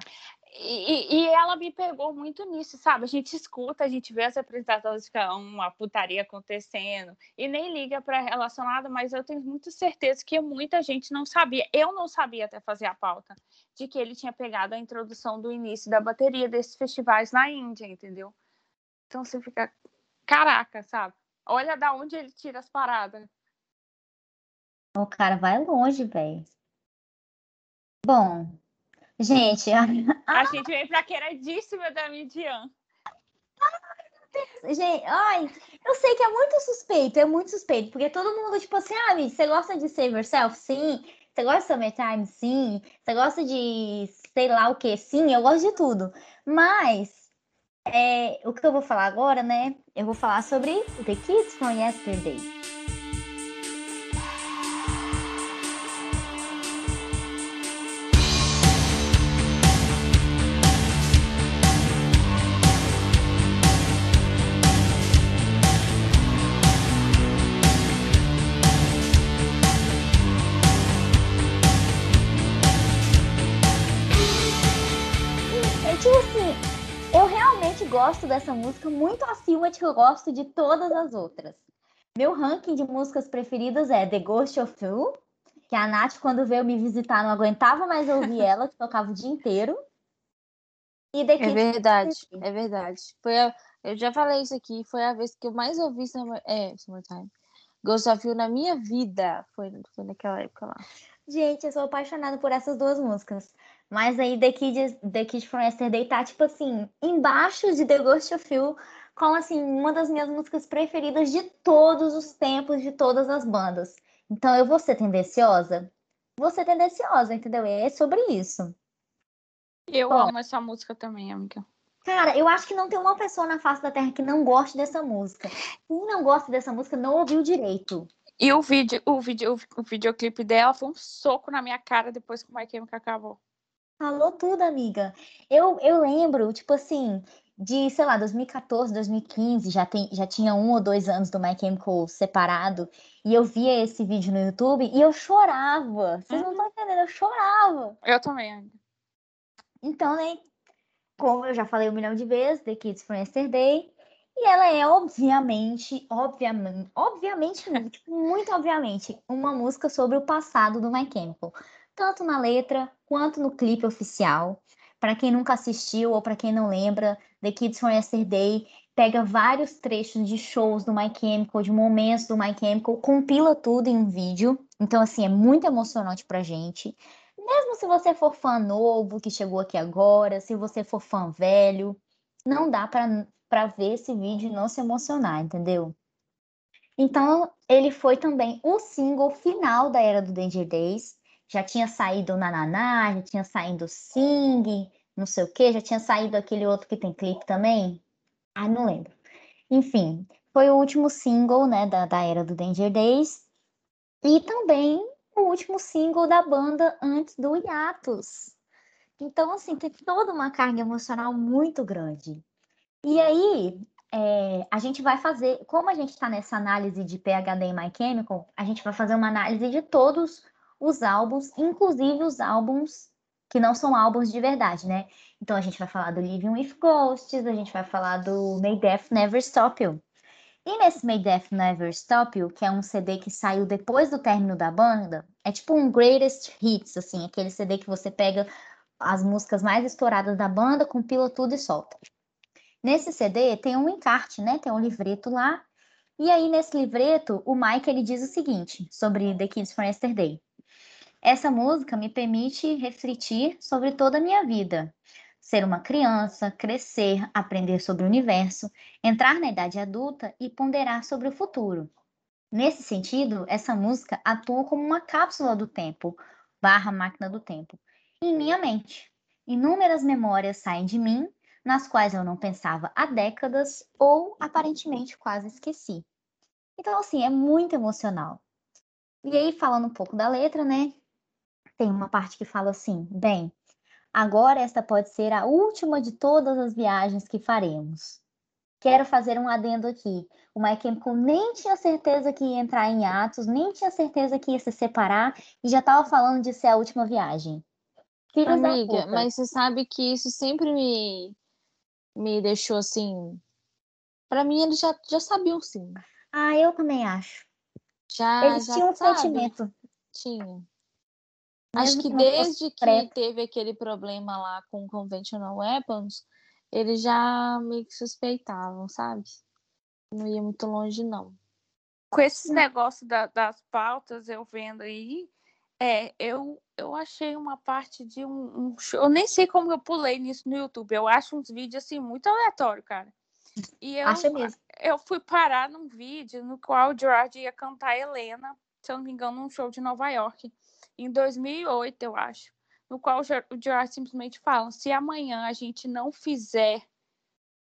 E, e- ela me pegou muito nisso, sabe? A gente escuta, a gente vê as apresentações, fica uma putaria acontecendo e nem liga para relacionado, mas eu tenho muita certeza que muita gente não sabia. Eu não sabia até fazer a pauta de que ele tinha pegado a introdução do início da bateria desses festivais na Índia, entendeu? Então você fica, caraca, sabe? Olha da onde ele tira as paradas. O cara vai longe, velho. Bom, gente, A gente vem pra queridíssima da Midian. Gente, ai, eu sei que é muito suspeito, é muito suspeito, porque todo mundo, tipo assim, ah, você gosta de Save Yourself? Sim. Você gosta de Summertime? Sim. Você gosta de sei lá o que? Sim, eu gosto de tudo. Mas, é, o que eu vou falar agora, né? Eu vou falar sobre The Kids from Yesterday. Dessa música muito acima de que eu gosto de todas as outras. Meu ranking de músicas preferidas é The Ghost of You, que a Nath, quando veio me visitar, não aguentava mais ouvir ela, que tocava o dia inteiro. E The É verdade, é verdade. Foi a- eu já falei isso aqui, foi a vez que eu mais ouvi Summer, é, Summertime. Ghost of You na minha vida. Foi, foi naquela época lá. Gente, eu sou apaixonada por essas duas músicas. Mas aí The Kid, The Kid from Yesterday tá, tipo assim, embaixo de The Ghost of You, como assim, uma das minhas músicas preferidas de todos os tempos, de todas as bandas. Então eu vou ser tendenciosa? Vou ser tendenciosa, entendeu? É sobre isso. Eu Bom. amo essa música também, amiga. Cara, eu acho que não tem uma pessoa na face da Terra que não goste dessa música. Quem não gosta dessa música não ouviu direito. E o vídeo, o vídeo, o videoclipe dela foi um soco na minha cara depois que o My Chemical acabou. Falou tudo, amiga. Eu, eu lembro, tipo assim, de, sei lá, 2014, 2015, já, tem, já tinha um ou dois anos do My Chemical separado, e eu via esse vídeo no YouTube e eu chorava. Vocês não estão entendendo, eu chorava. Eu também, amiga. Então, né, como eu já falei um milhão de vezes, The Kids from Yesterday, e ela é obviamente, obviamente, obviamente, não, tipo, muito obviamente, uma música sobre o passado do My Chemical, tanto na letra quanto no clipe oficial. Para quem nunca assistiu ou para quem não lembra, The Kids from Yesterday pega vários trechos de shows do My Chemical, de momentos do My Chemical, compila tudo em um vídeo. Então, assim, é muito emocionante pra gente. Mesmo se você for fã novo, que chegou aqui agora, se você for fã velho, não dá para ver esse vídeo e não se emocionar, entendeu? Então, ele foi também o single final da era do Danger Days. Já tinha saído o Nananá, já tinha saído o Sing, não sei o quê, já tinha saído aquele outro que tem clipe também. Ah, não lembro. Enfim, foi o último single, né, da, da era do Danger Days. E também o último single da banda antes do hiatus. Então, assim, tem toda uma carga emocional muito grande. E aí, é, a gente vai fazer, como a gente está nessa análise de PHD e My Chemical, a gente vai fazer uma análise de todos os álbuns, inclusive os álbuns que não são álbuns de verdade, né? Então a gente vai falar do Living with Ghosts, a gente vai falar do May Death Never Stop You. E nesse May Death Never Stop You, que é um CD que saiu depois do término da banda, é tipo um greatest hits, assim, aquele CD que você pega as músicas mais estouradas da banda, compila tudo e solta. Nesse CD tem um encarte, né? Tem um livreto lá. E aí nesse livreto, o Mike ele diz o seguinte sobre The Kids from Yesterday. Essa música me permite refletir sobre toda a minha vida. Ser uma criança, crescer, aprender sobre o universo, entrar na idade adulta e ponderar sobre o futuro. Nesse sentido, essa música atua como uma cápsula do tempo, barra máquina do tempo, em minha mente. Inúmeras memórias saem de mim, nas quais eu não pensava há décadas ou aparentemente quase esqueci. Então, assim, é muito emocional. E aí, falando um pouco da letra, né? Tem uma parte que fala assim: bem, agora esta pode ser a última de todas as viagens que faremos. Quero fazer um adendo aqui. O My Chemical nem tinha certeza que ia entrar em Atos, nem tinha certeza que ia se separar e já estava falando de ser a última viagem. Filhos Amiga, mas você sabe que isso sempre me, me deixou assim. Pra mim, eles já, já sabiam sim. Ah, eu também acho. Já, Eles já tinham um sabe? sentimento. Tinha. Acho que que desde que teve aquele problema lá com Conventional Weapons, eles já meio que suspeitavam, sabe? Não ia muito longe, não. Com esses negócios da- das pautas, eu vendo aí, é, eu, eu achei uma parte de um, um show. Eu nem sei como eu pulei nisso no YouTube. Eu acho uns vídeos assim muito aleatórios, cara. E eu, Acha mesmo. eu fui parar num vídeo no qual o George ia cantar Helena, se eu não me engano, num show de Nova York, em 2008, eu acho. No qual o Ger- o George simplesmente fala: se amanhã a gente não fizer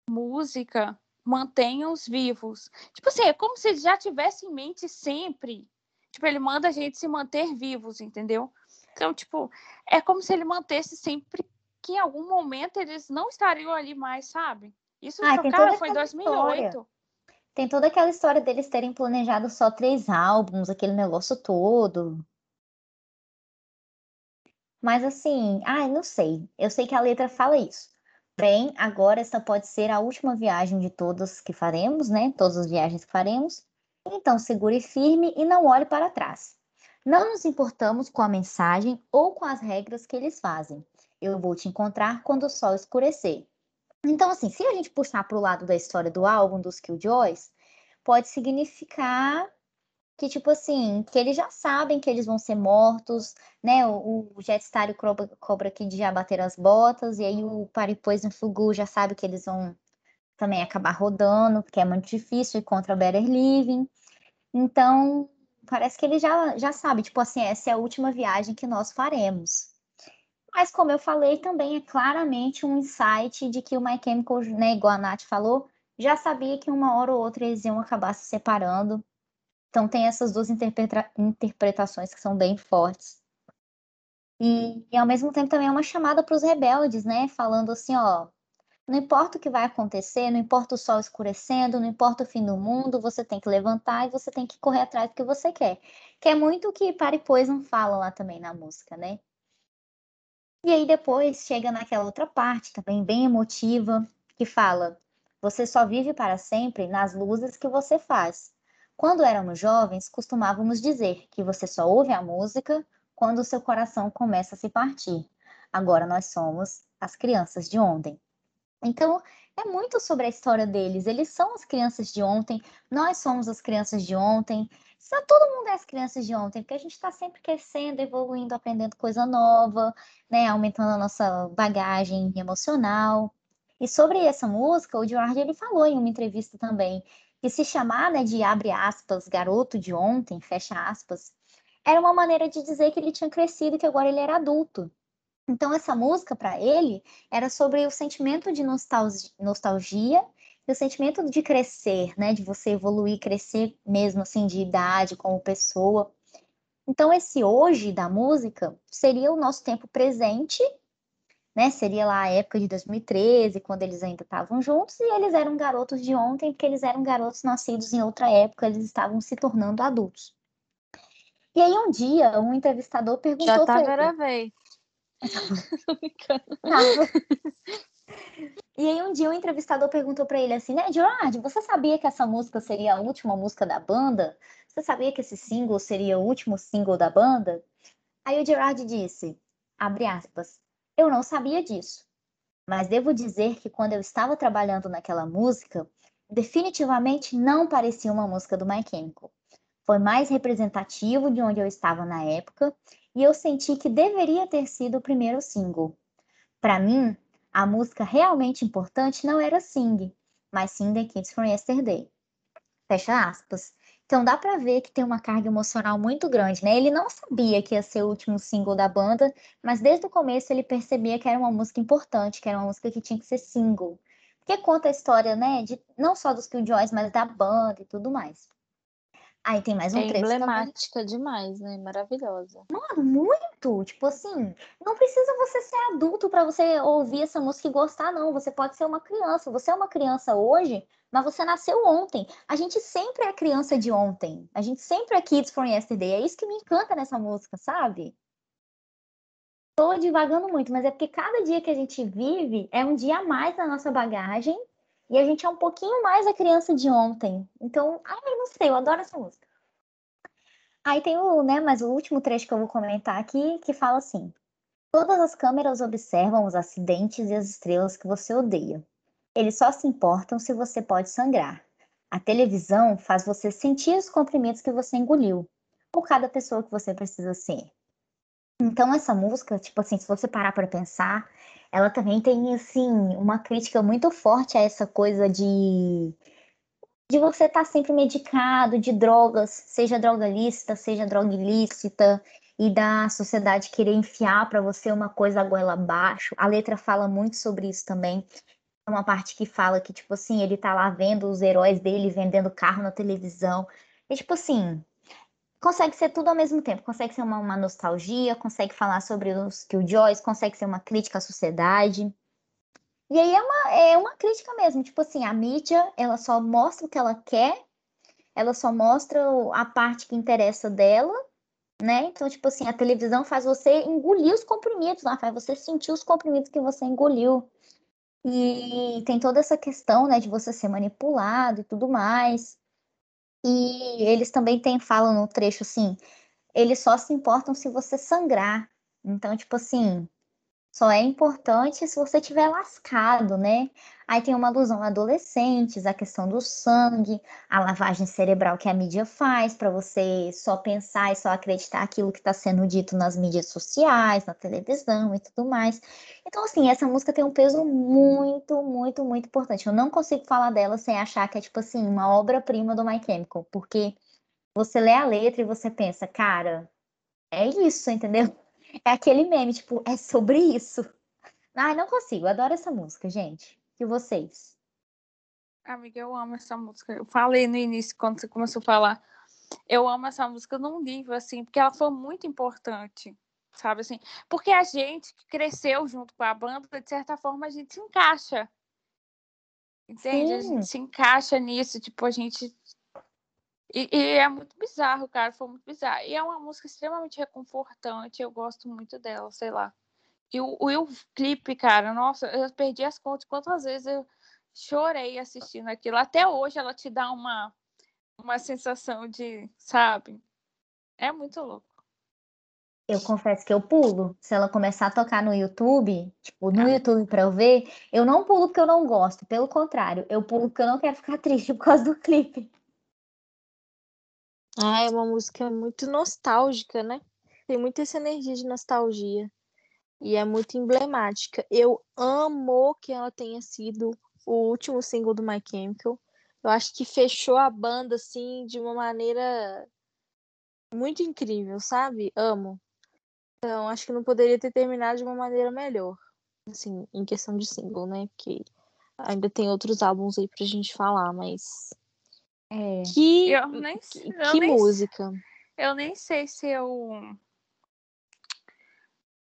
música, mantenha-os vivos. Tipo assim, é como se ele já tivesse em mente sempre. Tipo, ele manda a gente se manter vivos, entendeu? Então, tipo, é como se ele mantesse sempre que em algum momento eles não estariam ali mais, sabe? Isso, Ah, cara, foi em aquela 2008. Tem toda aquela história deles terem planejado só três álbuns, aquele negócio todo. Mas assim, ai, não sei. Eu sei que a letra fala isso. Bem, agora esta pode ser a última viagem de todas que faremos, né? Todas as viagens que faremos. Então, segure firme e não olhe para trás. Não nos importamos com a mensagem ou com as regras que eles fazem. Eu vou te encontrar quando o sol escurecer. Então, assim, se a gente puxar para o lado da história do álbum dos Killjoys, pode significar que, tipo assim, que eles já sabem que eles vão ser mortos, né? O, o Jetstar e o Cobra, Cobra já bateram as botas, e aí o Paripois e o Fugu já sabe que eles vão também acabar rodando, porque é muito difícil ir contra o Better Living. Então, parece que ele já, já sabe, tipo assim, essa é a última viagem que nós faremos. Mas, como eu falei, também é claramente um insight de que o My Chemical, né, igual a Nath falou, já sabia que uma hora ou outra eles iam acabar se separando. Então, tem essas duas interpreta interpretações que são bem fortes. E, e, ao mesmo tempo, também é uma chamada para os rebeldes, né? Falando assim: ó, não importa o que vai acontecer, não importa o sol escurecendo, não importa o fim do mundo, você tem que levantar e você tem que correr atrás do que você quer. Que é muito o que Para e Poison fala lá também na música, né? E aí depois chega naquela outra parte, também bem emotiva, que fala: Você só vive para sempre nas luzes que você faz. Quando éramos jovens, costumávamos dizer que você só ouve a música quando o seu coração começa a se partir. Agora nós somos as crianças de ontem. Então, é muito sobre a história deles. Eles são as crianças de ontem, nós somos as crianças de ontem. Só todo mundo é as crianças de ontem, porque a gente está sempre crescendo, evoluindo, aprendendo coisa nova, né? Aumentando a nossa bagagem emocional. E sobre essa música, o George ele falou em uma entrevista também que se chamar né, de abre aspas, garoto de ontem, fecha aspas, era uma maneira de dizer que ele tinha crescido e que agora ele era adulto. Então, essa música, para ele, era sobre o sentimento de nostalgia e o sentimento de crescer, né? De você evoluir, crescer mesmo, assim, de idade, como pessoa. Então, esse hoje da música seria o nosso tempo presente, né? Seria lá a época de 2013, quando eles ainda estavam juntos, e eles eram garotos de ontem, porque eles eram garotos nascidos em outra época, eles estavam se tornando adultos. E aí, um dia, um entrevistador perguntou. Já tá, gravei. E aí um dia o um entrevistador perguntou para ele assim, né, Gerard, você sabia que essa música seria a última música da banda? Você sabia que esse single seria o último single da banda? Aí o Gerard disse, abre aspas, eu não sabia disso. Mas devo dizer que quando eu estava trabalhando naquela música, definitivamente não parecia uma música do My Chemical. Foi mais representativo de onde eu estava na época e eu senti que deveria ter sido o primeiro single. Para mim, a música realmente importante não era Sing, mas sim The Kids from Yesterday. Fecha aspas. Então dá para ver que tem uma carga emocional muito grande, né? Ele não sabia que ia ser o último single da banda, mas desde o começo ele percebia que era uma música importante, que era uma música que tinha que ser single. Porque conta a história, né, de não só dos Killjoys, mas da banda e tudo mais. Aí tem mais um é trecho emblemática também. demais, né? Maravilhosa. Mano, muito! Tipo assim, não precisa você ser adulto para você ouvir essa música e gostar, não. Você pode ser uma criança. Você é uma criança hoje, mas você nasceu ontem. A gente sempre é criança de ontem. A gente sempre é kids from yesterday. É isso que me encanta nessa música, sabe? Tô divagando muito, mas é porque cada dia que a gente vive é um dia a mais na nossa bagagem e a gente é um pouquinho mais a criança de ontem. Então, ai, não sei, eu adoro essa música. Aí tem o, né, mas o último trecho que eu vou comentar aqui, que fala assim: Todas as câmeras observam os acidentes e as estrelas que você odeia. Eles só se importam se você pode sangrar. A televisão faz você sentir os comprimidos que você engoliu, ou cada pessoa que você precisa ser. Então, essa música, tipo assim, se você parar para pensar, ela também tem, assim, uma crítica muito forte a essa coisa de de você estar tá sempre medicado de drogas, seja droga lícita, seja droga ilícita, e da sociedade querer enfiar para você uma coisa a goela abaixo. A letra fala muito sobre isso também. É uma parte que fala que, tipo assim, ele tá lá vendo os heróis dele vendendo carro na televisão. E, tipo assim, consegue ser tudo ao mesmo tempo. Consegue ser uma, uma nostalgia, consegue falar sobre os Killjoys, consegue ser uma crítica à sociedade. E aí é uma, é uma crítica mesmo. Tipo assim, a mídia, ela só mostra o que ela quer, ela só mostra a parte que interessa dela, né? Então, tipo assim, a televisão faz você engolir os comprimidos lá, faz você sentir os comprimidos que você engoliu. E tem toda essa questão, né, de você ser manipulado e tudo mais. E eles também têm, falam no trecho assim, eles só se importam se você sangrar. Então, tipo assim, só é importante se você tiver lascado, né? Aí tem uma alusão a adolescentes, a questão do sangue, a lavagem cerebral que a mídia faz para você só pensar e só acreditar aquilo que está sendo dito nas mídias sociais, na televisão e tudo mais. Então, assim, essa música tem um peso muito, muito, muito importante. Eu não consigo falar dela sem achar que é, tipo assim, uma obra-prima do My Chemical, porque você lê a letra e você pensa, cara, é isso, entendeu? É aquele meme, tipo, é sobre isso. Ai, não consigo, adoro essa música, gente. E vocês? Amiga, eu amo essa música. Eu falei no início, quando você começou a falar. Eu amo essa música num nível, assim, porque ela foi muito importante, sabe assim? Porque a gente que cresceu junto com a banda, de certa forma, a gente se encaixa. Entende? A Sim. gente se encaixa nisso, tipo, a gente. E, e é muito bizarro, cara, foi muito bizarro. E é uma música extremamente reconfortante, eu gosto muito dela, sei lá. E o, e o clipe, cara, nossa, eu perdi as contas quantas vezes eu chorei assistindo aquilo. Até hoje ela te dá uma, uma sensação de, sabe? É muito louco. Eu confesso que eu pulo. Se ela começar a tocar no YouTube, tipo, no Ah. YouTube pra eu ver, eu não pulo porque eu não gosto. Pelo contrário, eu pulo porque eu não quero ficar triste por causa do clipe. Ah, é uma música muito nostálgica, né? Tem muita essa energia de nostalgia. E é muito emblemática. Eu amo que ela tenha sido o último single do My Chemical. Eu acho que fechou a banda, assim, de uma maneira muito incrível, sabe? Amo. Então, acho que não poderia ter terminado de uma maneira melhor. Assim, em questão de single, né? Porque ainda tem outros álbuns aí pra gente falar, mas. É. Que, Eu nem, que, eu que nem música. Eu nem sei se eu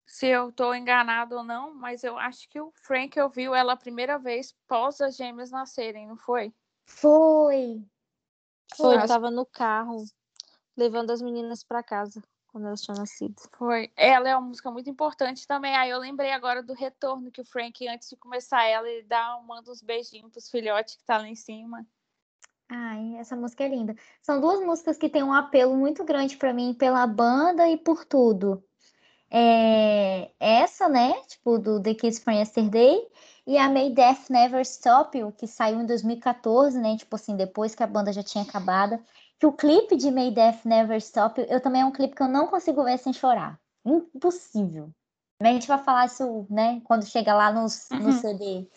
se eu tô enganado ou não, mas eu acho que o Frank ouviu ela a primeira vez pós as gêmeas nascerem, não foi? Foi. Foi, Acho- tava no carro, levando as meninas pra casa, quando elas tinham nascido. Foi. Ela é uma música muito importante também. Aí eu lembrei agora do retorno que o Frank, antes de começar ela, ele dá, manda uns beijinhos pros filhotes que tá lá em cima. Ai, essa música é linda. São duas músicas que têm um apelo muito grande pra mim pela banda e por tudo. É essa, né? Tipo, do The Kids from Yesterday. E a May Death Never Stop You, que saiu em 2014, né? Tipo assim, depois que a banda já tinha acabado. Que o clipe de May Death Never Stop eu também é um clipe que eu não consigo ver sem chorar. Impossível. Mas a gente vai falar isso, né? Quando chega lá nos, no Uhum. CD.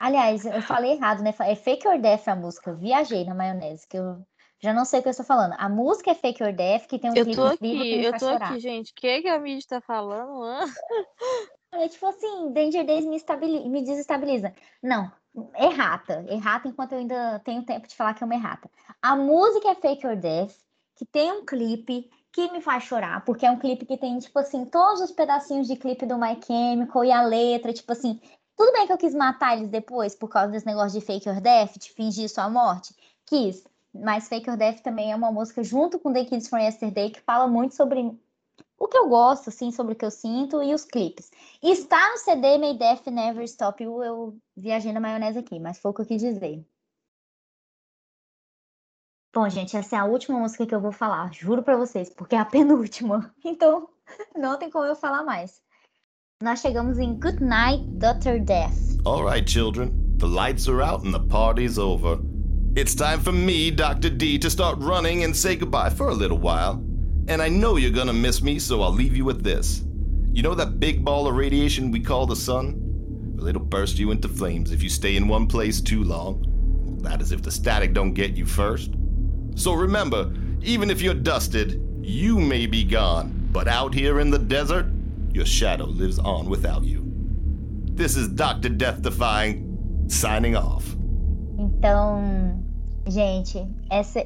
Aliás, eu falei errado, né? É Fake or Death a música. Viajei na maionese, que eu já não sei o que eu estou falando. A música é Fake or Death, que tem um Eu clipe tô aqui, eu tô chorar. aqui, gente. O que, que a mídia tá falando? Hã? É tipo assim, Danger Days me, me desestabiliza. Não, errata. Errata enquanto eu ainda tenho tempo de falar que é uma errata. A música é Fake or Death, que tem um clipe que me faz chorar, porque é um clipe que tem, tipo assim, todos os pedacinhos de clipe do My Chemical e a letra, tipo assim. Tudo bem que eu quis matar eles depois por causa desse negócio de Fake or Death, de fingir sua morte. Quis. Mas Fake or Death também é uma música junto com The Kids from Yesterday que fala muito sobre o que eu gosto, assim, sobre o que eu sinto e os clipes. E está no CD May Death Never Stop You. Eu viajei na maionese aqui, mas foi o que eu quis dizer. Bom, gente, essa é a última música que eu vou falar, juro pra vocês, porque é a penúltima. Então, não tem como eu falar mais. Nós chegamos em Good Night, Dr. Death. All right, children. The lights are out and the party's over. It's time for me, Dr. D, to start running and say goodbye for a little while. And I know you're gonna miss me, so I'll leave you with this. You know that big ball of radiation we call the sun? Well, it'll burst you into flames if you stay in one place too long. That is if the static don't get you first. So remember, even if you're dusted, you may be gone, but out here in the desert, your shadow lives on without you. This is Dr. Death Defying signing off. Então, gente, essa.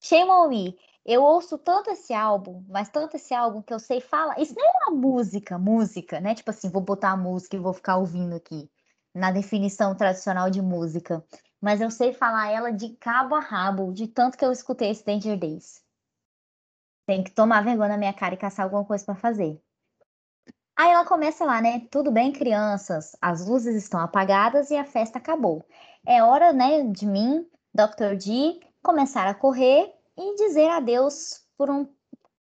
Shame on me. Eu ouço tanto esse álbum, mas tanto esse álbum que eu sei falar. Isso nem é uma música, música, né? Tipo assim, vou botar a música e vou ficar ouvindo aqui, na definição tradicional de música. Mas eu sei falar ela de cabo a rabo, de tanto que eu escutei esse Danger Days. Tem que tomar vergonha na minha cara e caçar alguma coisa pra fazer. Aí ela começa lá, né? Tudo bem, crianças? As luzes estão apagadas e a festa acabou. É hora, né, de mim, Dr. D, começar a correr e dizer adeus por um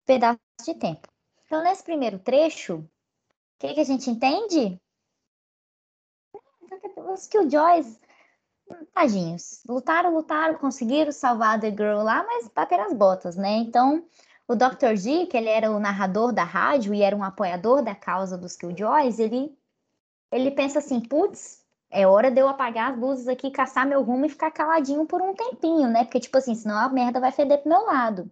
pedaço de tempo. Então, nesse primeiro trecho, o que, que a gente entende? Os Killjoys, tadinhos, lutaram, lutaram, conseguiram salvar The Girl lá, mas bateram as botas, né? Então, o Dr. G, que ele era o narrador da rádio e era um apoiador da causa dos Killjoys, ele, ele pensa assim, putz, é hora de eu apagar as luzes aqui, caçar meu rumo e ficar caladinho por um tempinho, né? Porque, tipo assim, senão a merda vai feder pro meu lado.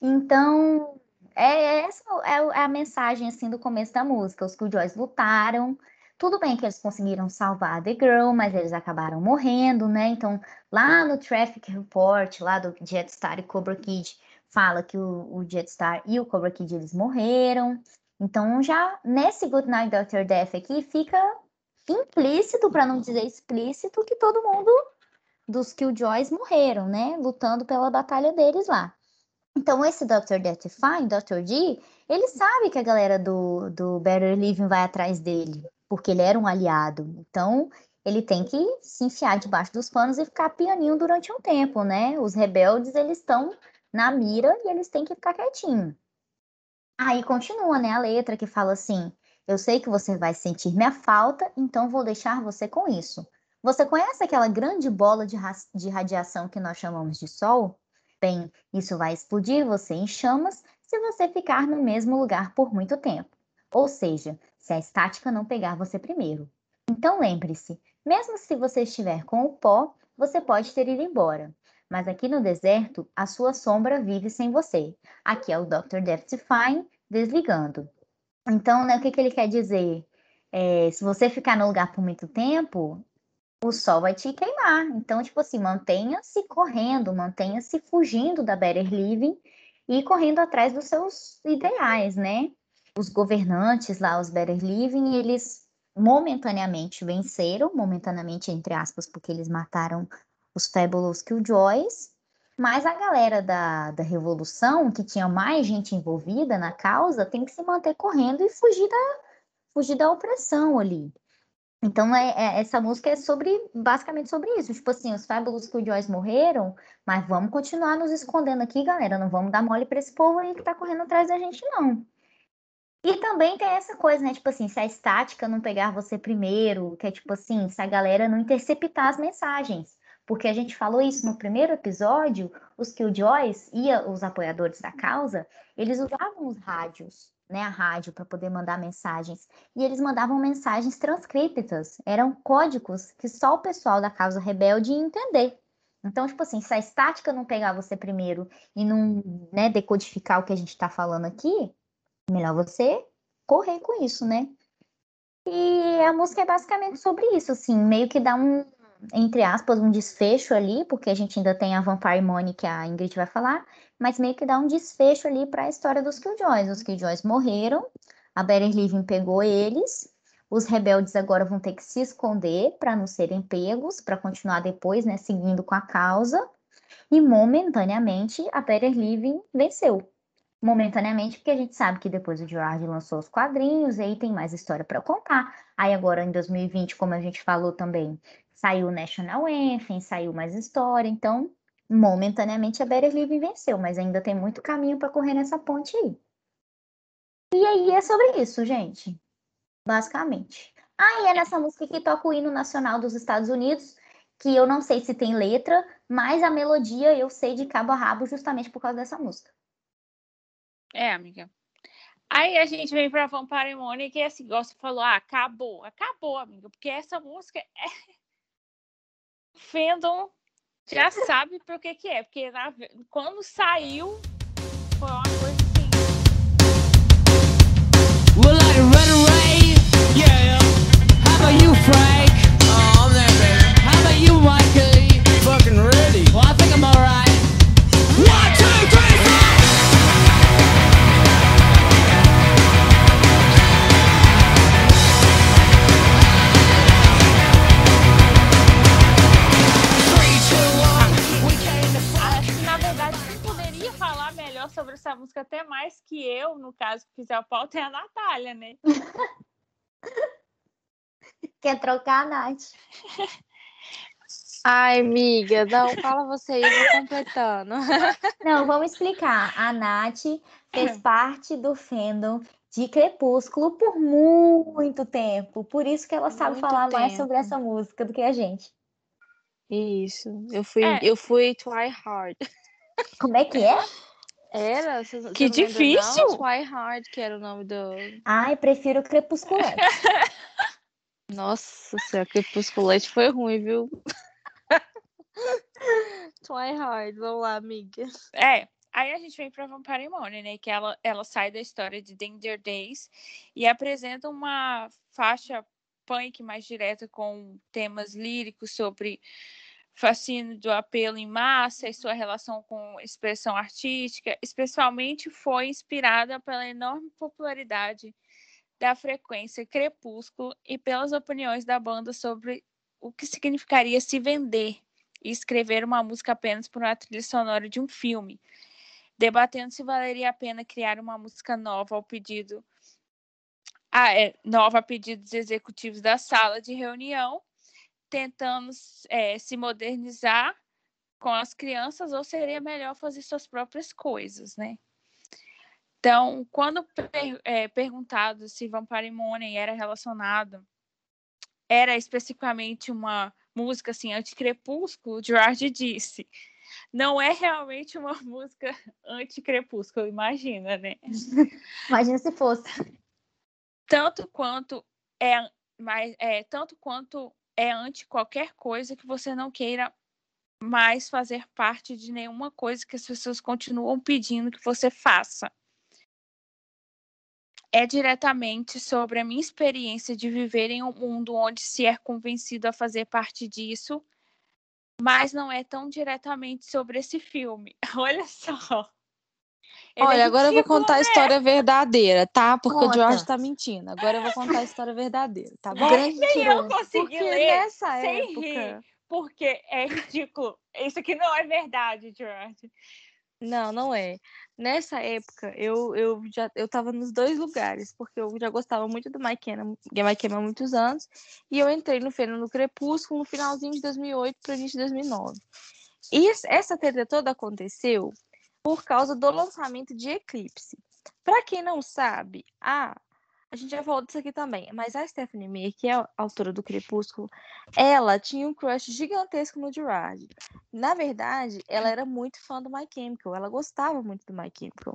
Então, é, essa é, é a mensagem, assim, do começo da música. Os Killjoys lutaram, tudo bem que eles conseguiram salvar a The Girl, mas eles acabaram morrendo, né? Então, lá no Traffic Report, lá do Jetstar e Cobra Kid, fala que o, o Jetstar e o Cobra Kid, eles morreram. Então, já nesse Good Night Dr. Death aqui, fica implícito, para não dizer explícito, que todo mundo dos Killjoys morreram, né? Lutando pela batalha deles lá. Então, esse Dr. Death Fine, Dr. D, ele sabe que a galera do, do Better Living vai atrás dele, porque ele era um aliado. Então, ele tem que se enfiar debaixo dos panos e ficar pianinho durante um tempo, né? Os rebeldes, eles estão na mira e eles têm que ficar quietinho. Aí continua, né, a letra que fala assim: Eu sei que você vai sentir minha falta, então vou deixar você com isso. Você conhece aquela grande bola de, de radiação que nós chamamos de Sol? Bem, isso vai explodir você em chamas se você ficar no mesmo lugar por muito tempo. Ou seja, se a estática não pegar você primeiro. Então lembre-se, mesmo se você estiver com o pó, você pode ter ido embora. Mas aqui no deserto, a sua sombra vive sem você. Aqui é o Dr. Death Fine desligando. Então, né, o que, que ele quer dizer? É, se você ficar no lugar por muito tempo, o sol vai te queimar. Então, tipo assim, mantenha-se correndo, mantenha-se fugindo da Better Living e correndo atrás dos seus ideais, né? Os governantes lá, os Better Living, eles momentaneamente venceram, momentaneamente entre aspas, porque eles mataram os Fabulous Killjoys, mas a galera da, da Revolução, que tinha mais gente envolvida na causa, tem que se manter correndo e fugir da, fugir da opressão ali. Então, é, é, essa música é sobre, basicamente sobre isso. Tipo assim, os Fabulous Killjoys morreram, mas vamos continuar nos escondendo aqui, galera. Não vamos dar mole pra esse povo aí que tá correndo atrás da gente, não. E também tem essa coisa, né? Tipo assim, se a estática não pegar você primeiro, que é tipo assim, se a galera não interceptar as mensagens. Porque a gente falou isso no primeiro episódio, os Killjoys e os apoiadores da causa, eles usavam os rádios, né, a rádio para poder mandar mensagens, e eles mandavam mensagens transcriptas, eram códigos que só o pessoal da causa rebelde ia entender. Então, tipo assim, se a estática não pegar você primeiro e não né, decodificar o que a gente está falando aqui, melhor você correr com isso, né? E a música é basicamente sobre isso, assim, meio que dá um, entre aspas, um desfecho ali, porque a gente ainda tem a Vampire Money que a Ingrid vai falar, mas meio que dá um desfecho ali para a história dos Killjoys. Os Killjoys morreram, a Better Living pegou eles, os rebeldes agora vão ter que se esconder para não serem pegos, para continuar depois, né, seguindo com a causa. E momentaneamente a Better Living venceu. Momentaneamente, porque a gente sabe que depois o Gerard lançou os quadrinhos, e aí tem mais história para contar. Aí agora em 2020, como a gente falou também, Saiu o National Anthem, saiu mais história, então momentaneamente a Better Living venceu, mas ainda tem muito caminho para correr nessa ponte aí. E aí é sobre isso, gente. Basicamente. Ah, e é nessa música que toca o hino nacional dos Estados Unidos, que eu não sei se tem letra, mas a melodia eu sei de cabo a rabo justamente por causa dessa música. É, amiga. Aí a gente vem pra Vampire Money, que é assim, igual você falou, ah, acabou, acabou, amiga, porque essa música é fandom já sabe por que que é, porque na, quando saiu que fizer a pauta, é a Natália, né? Quer trocar, Nath? Ai, amiga, não, fala você aí, eu vou completando. Não, vamos explicar. A Nath fez parte do fandom de Crepúsculo por muito tempo. Por isso que ela sabe Muito falar mais sobre tempo. essa música do que a gente. Isso, eu fui, É. eu fui try hard. Como é que é? Era? Que lembra, difícil! Não? Try hard, que era o nome do. Ai, prefiro Crepusculante. Nossa senhora, crepusculante foi ruim, viu? try hard, vamos lá, amiga. É, aí a gente vem pra Vampire Money, né? Que ela, ela sai da história de Danger Days e apresenta uma faixa punk mais direta com temas líricos sobre fascínio do apelo em massa e sua relação com expressão artística, especialmente foi inspirada pela enorme popularidade da frequência Crepúsculo e pelas opiniões da banda sobre o que significaria se vender e escrever uma música apenas por uma trilha sonora de um filme, debatendo se valeria a pena criar uma música nova ao pedido ah, é, nova a pedido dos executivos da sala de reunião, tentando é, se modernizar com as crianças, ou seria melhor fazer suas próprias coisas, né? Então, quando per- é, perguntado se Vampire Money era relacionado, era especificamente uma música assim, anti-crepúsculo, Gerard disse. Não é realmente uma música anti-crepúsculo, imagina, né? Imagina se fosse. Tanto quanto é, mais, é tanto quanto é anti qualquer coisa que você não queira mais fazer parte de nenhuma coisa que as pessoas continuam pedindo que você faça. É diretamente sobre a minha experiência de viver em um mundo onde se é convencido a fazer parte disso, mas não é tão diretamente sobre esse filme. Olha só. Ele é Olha, agora eu vou contar a né? história verdadeira, tá? Porque o Conta. George tá mentindo. Agora eu vou contar a história verdadeira, tá bom? Grande Nem eu consegui Porque ler nessa sem época. rir. porque é ridículo. Isso aqui não é verdade, George. Não, não é. Nessa época, eu, eu já eu tava nos dois lugares, porque eu já gostava muito do Mike Cameron há muitos anos, e eu entrei no Fênix no Crepúsculo no finalzinho de 2008 para início de 2009. E es- essa treta toda aconteceu por causa do lançamento de Eclipse. Para quem não sabe, a a gente já falou disso aqui também, mas a Stephanie Meyer, que é a autora do Crepúsculo, ela tinha um crush gigantesco no Gerard. Na verdade, ela era muito fã do My Chemical, ela gostava muito do My Chemical.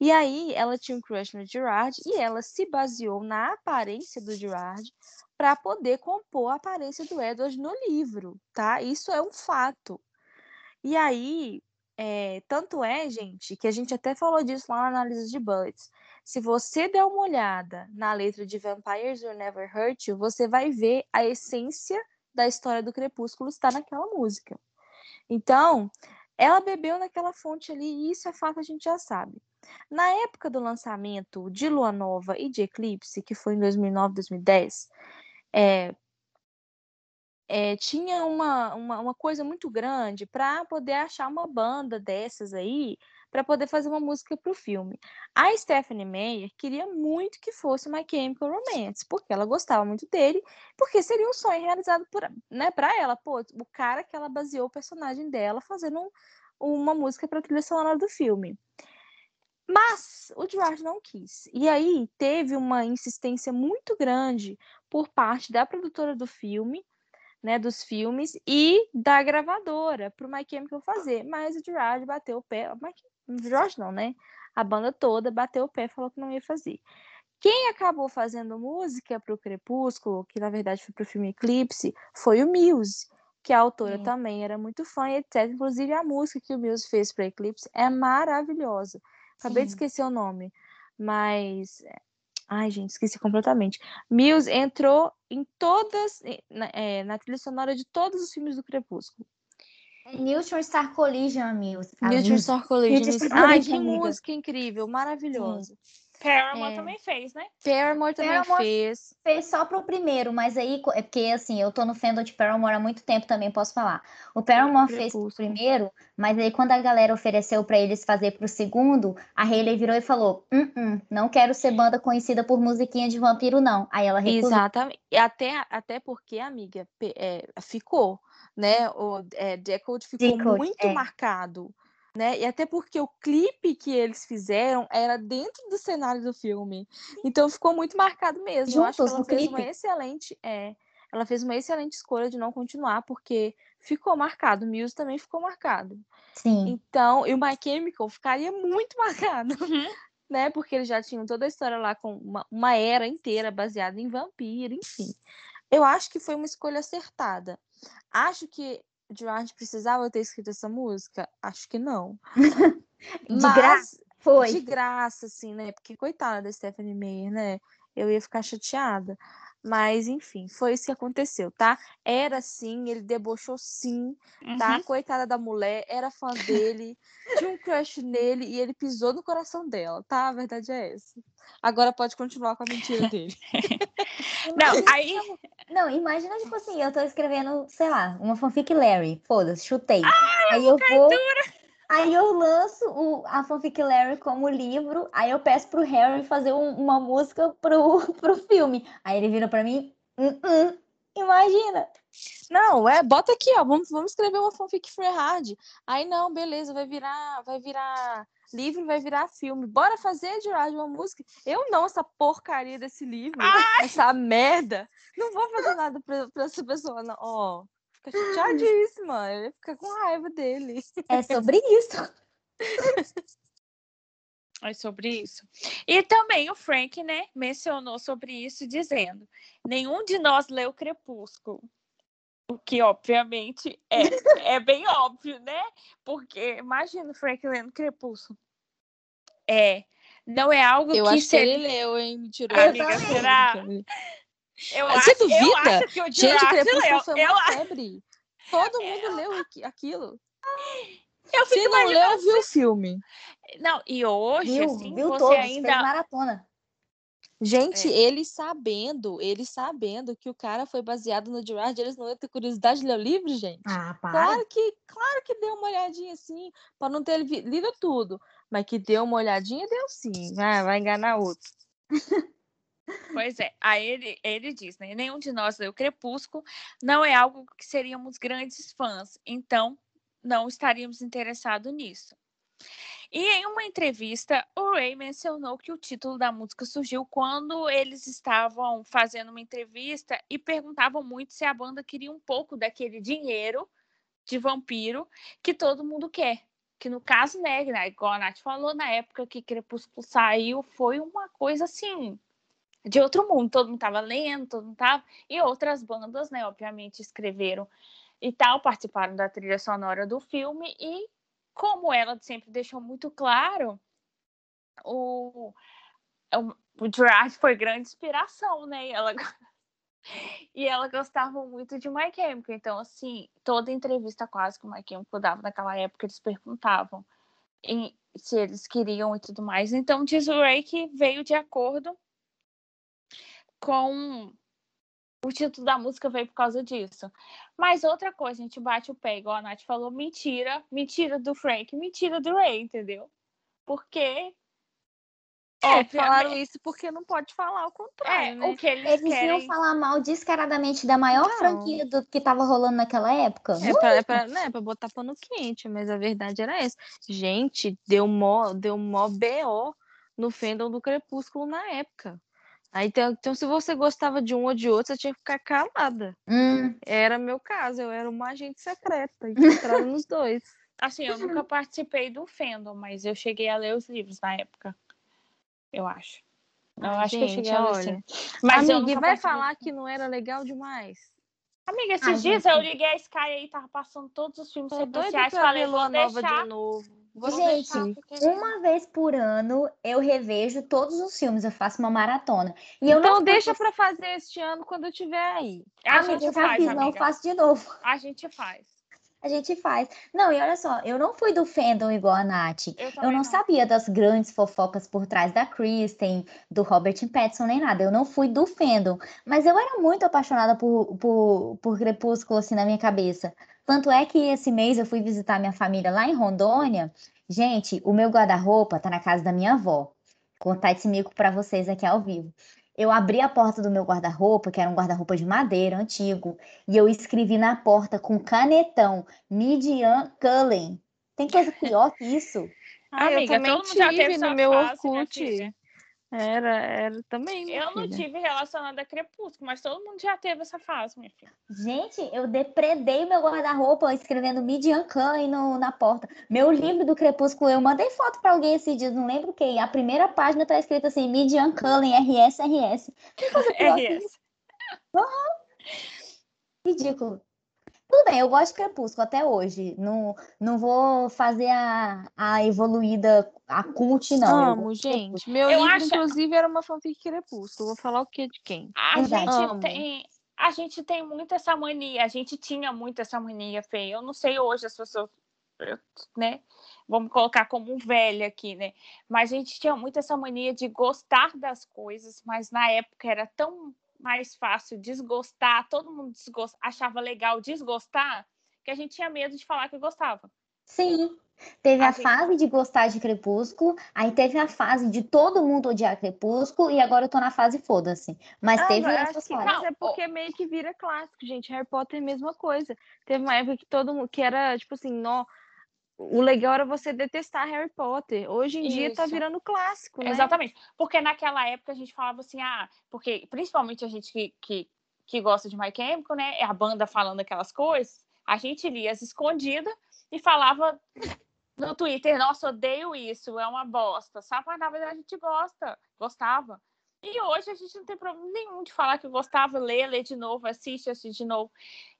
E aí, ela tinha um crush no Gerard e ela se baseou na aparência do Gerard para poder compor a aparência do Edward no livro, tá? Isso é um fato. E aí, é, tanto é, gente, que a gente até falou disso lá na análise de Bullets. Se você der uma olhada na letra de Vampires Will Never Hurt You, você vai ver a essência da história do Crepúsculo está naquela música. Então, ela bebeu naquela fonte ali, e isso é fato, a gente já sabe. Na época do lançamento de Lua Nova e de Eclipse, que foi em 2009, 2010, é, é, tinha uma, uma, uma coisa muito grande para poder achar uma banda dessas aí para poder fazer uma música para o filme. A Stephanie Meyer queria muito que fosse My Chemical Romance, porque ela gostava muito dele, porque seria um sonho realizado por, né, para ela, pô, o cara que ela baseou o personagem dela fazendo um- uma música para a trilha sonora do filme. Mas o Gerard não quis. E aí teve uma insistência muito grande por parte da produtora do filme, né, dos filmes e da gravadora para o My Chemical fazer. Mas o Gerard bateu o pé, o Gerard não, né? A banda toda bateu o pé e falou que não ia fazer. Quem acabou fazendo música para o Crepúsculo, que na verdade foi para o filme Eclipse, foi o Muse, que a autora Sim. também era muito fã, e etc. Inclusive a música que o Muse fez para Eclipse é maravilhosa. Acabei de Sim. esquecer o nome, mas ai gente, esqueci completamente. Muse entrou em todas na, eh, na trilha sonora de todos os filmes do Crepúsculo. É Neutron Star Collision, Mills. Neutron Star Collision. Star Ai, Collision, que amiga. música incrível, maravilhosa. Paramore É. também fez, né? Paramore também Paramore- fez. Fez só pro primeiro, mas aí, é porque assim, eu tô no fandom de Paramore há muito tempo também, posso falar. O Paramore fez pro primeiro, mas aí quando a galera ofereceu pra eles fazer pro segundo, a Hayley virou e falou: "Hum, hum, não quero ser banda conhecida por musiquinha de vampiro, não. Aí ela recusou. Exatamente. E até, até porque, amiga, pe- é, ficou, né? O é, Decode ficou Decode, muito é. marcado. Né? E até porque o clipe que eles fizeram era dentro do cenário do filme. Então ficou muito marcado mesmo. Eu acho que Juntos ela fez uma clipe. excelente. É, ela fez uma excelente escolha de não continuar, porque ficou marcado. O Muse também ficou marcado. Sim. Então, e o My Chemical ficaria muito marcado, Uhum. né? Porque eles já tinham toda a história lá com uma, uma era inteira baseada em vampiro, enfim. Eu acho que foi uma escolha acertada. Acho que Gerard precisava ter escrito essa música? Acho que não. De graça, Mas, Foi. de graça, assim, né? Porque coitada da Stephanie Meyer, né? Eu ia ficar chateada. Mas, enfim, foi isso que aconteceu, tá? Era sim, ele debochou sim, tá? Uhum. Coitada da mulher, era fã dele, tinha um crush nele e ele pisou no coração dela, tá? A verdade é essa. Agora pode continuar com a mentira dele. Não, aí. Não, imagina, tipo assim, eu tô escrevendo, sei lá, uma fanfic Larry. Foda-se, chutei. aí eu vou. Aí eu lanço o, a fanfic Larry como livro, aí eu peço pro Harry fazer um- uma música pro, pro filme. Aí ele vira pra mim, "Hum, hum." imagina. Não, é, bota aqui, ó, vamos, vamos escrever uma fanfic free hard. Aí não, beleza, vai virar, vai virar livro, vai virar filme. Bora fazer, Gerard, uma música. Eu não, essa porcaria desse livro, essa merda. Não vou fazer nada pra, pra essa pessoa, não. Ó, fica chateadíssima, eu ia ficar com raiva dele. É sobre isso. É sobre isso. E também o Frank, né, mencionou sobre isso, dizendo: nenhum de nós leu Crepúsculo. O que, obviamente, é, é bem óbvio, né? Porque imagina o Frank lendo Crepúsculo. É. Não é algo Eu que acho que seria. ele leu, hein? Me tirou. Amiga, será? Eu Você acho, eu duvida? acho que o Gente, Crepúsculo leu. foi Eu, uma febre. Todo mundo leu aqui- aquilo. eu Se não imaginando. leu, viu o filme. Não, e hoje, Viu, assim, viu você todos, fez ainda. maratona. Gente, É. ele sabendo, ele sabendo que o cara foi baseado no Gerard, eles não iam ter curiosidade de ler o livro, gente. Ah, para. Claro que, claro que deu uma olhadinha assim, para não ter lido tudo, mas que deu uma olhadinha, deu sim. Vai, vai enganar outro. Pois é, aí ele, ele diz, né? Nenhum de nós leu Crepúsculo, não é algo que seríamos grandes fãs, então não estaríamos interessados nisso. E em uma entrevista, o Ray mencionou que o título da música surgiu quando eles estavam fazendo uma entrevista e perguntavam muito se a banda queria um pouco daquele dinheiro de vampiro que todo mundo quer. Que no caso, né, né, igual a Nath falou, na época que Crepúsculo saiu, foi uma coisa assim, de outro mundo. Todo mundo tava lendo, todo mundo tava. E outras bandas, né, obviamente, escreveram e tal, participaram da trilha sonora do filme. E como ela sempre deixou muito claro, o, o, o Gerard foi grande inspiração, né? E ela, e ela gostava muito de My Chemical. Então, assim, toda entrevista quase que o My Chemical dava naquela época, eles perguntavam em- se eles queriam e tudo mais. Então, diz o Ray que veio de acordo com o título da música veio por causa disso. Mas outra coisa, a gente bate o pé, igual a Nath falou, mentira, mentira do Frank, mentira do Ray, entendeu? Porque É, falaram isso porque não pode falar o é, contrário, né? o que eles, Eles querem. iam falar mal descaradamente da maior Não. franquia do que tava rolando naquela época. É pra, é, pra, né, pra botar pano quente, mas a verdade era essa. Gente, deu mó, deu mó BO no fandom do Crepúsculo na época. Aí, então, então, se você gostava de um ou de outro, você tinha que ficar calada. Hum, Era meu caso, eu era uma agente secreta, infiltrada nos dois. Assim, eu nunca participei do fandom, mas eu cheguei a ler os livros na época. Eu acho. Eu Ai, acho que eu gente, cheguei a ler olha. sim. Mas Amiga, nunca vai falar que não era legal demais? Amiga, esses Ah, dias gente. eu liguei a Sky aí, tava passando todos os filmes Tô sequenciais. Falei, vou Nova deixar. de novo. Vou Gente, deixar, uma vez por ano eu revejo todos os filmes, eu faço uma maratona. E eu Então não deixa faço- pra fazer este ano quando eu estiver aí. A Amiga, gente faz, fiz, não amiga. faço de novo. A gente faz. A gente faz. Não, e olha só, eu não fui do fandom igual a Nath. Eu, Eu também não sabia das grandes fofocas por trás da Kristen, do Robert Pattinson, nem nada. Eu não fui do fandom. Mas eu era muito apaixonada por, por, por Crepúsculo, assim, na minha cabeça. Tanto é que esse mês eu fui visitar minha família lá em Rondônia. Gente, o meu guarda-roupa tá na casa da minha avó. Vou contar esse mico pra vocês aqui ao vivo. Eu abri a porta do meu guarda-roupa, que era um guarda-roupa de madeira antigo, e eu escrevi na porta com canetão Midian Cullen. Tem coisa pior que isso? Ah, eu Amiga, também todo mundo já tive teve no meu fase, minha Orkut. Era, era também. Eu não filha. tive relacionada a Crepúsculo, mas todo mundo já teve essa fase, minha filha. Gente, eu depredei meu guarda-roupa escrevendo Midian Cullen no, na porta. Meu livro do Crepúsculo, eu mandei foto pra alguém esses dias, não lembro quem. A primeira página tá escrito assim, Midian Cullen, RS, RS. RS. Ridículo. Tudo bem, eu gosto de Crepúsculo até hoje. Não, não vou fazer a, a evoluída, a cult, não. Amo, gente. Meu Eu livro, acho- inclusive, era uma fanfic Crepúsculo. Vou falar o que de quem? A Verdade. gente Amo. tem. A gente tem muito essa mania, a gente tinha muito essa mania, Fê. Eu não sei hoje as pessoas, eu- né? Vamos colocar como um velho aqui, né? Mas a gente tinha muito essa mania de gostar das coisas, mas na época era tão mais fácil desgostar, todo mundo desgost... achava legal desgostar, que a gente tinha medo de falar que gostava. Sim. Teve A a gente- fase de gostar de Crepúsculo, aí teve a fase de todo mundo odiar Crepúsculo, e agora eu tô na fase foda-se. Mas Ah, teve essas que- fases. mas é porque meio que vira clássico, gente. Harry Potter é a mesma coisa. Teve uma época que todo mundo, que era tipo assim, nó, o legal era você detestar Harry Potter. Hoje em dia tá Isso. virando clássico, né? Exatamente. Porque naquela época a gente falava assim, ah, porque principalmente a gente que, que, que gosta de My Chemical, né? A banda falando aquelas coisas, a gente lia as escondidas e falava no Twitter, nossa, odeio isso, é uma bosta. Sabe? Mas na verdade a gente gosta, gostava. E hoje a gente não tem problema nenhum de falar que gostava, ler, ler de novo, assiste, assiste de novo.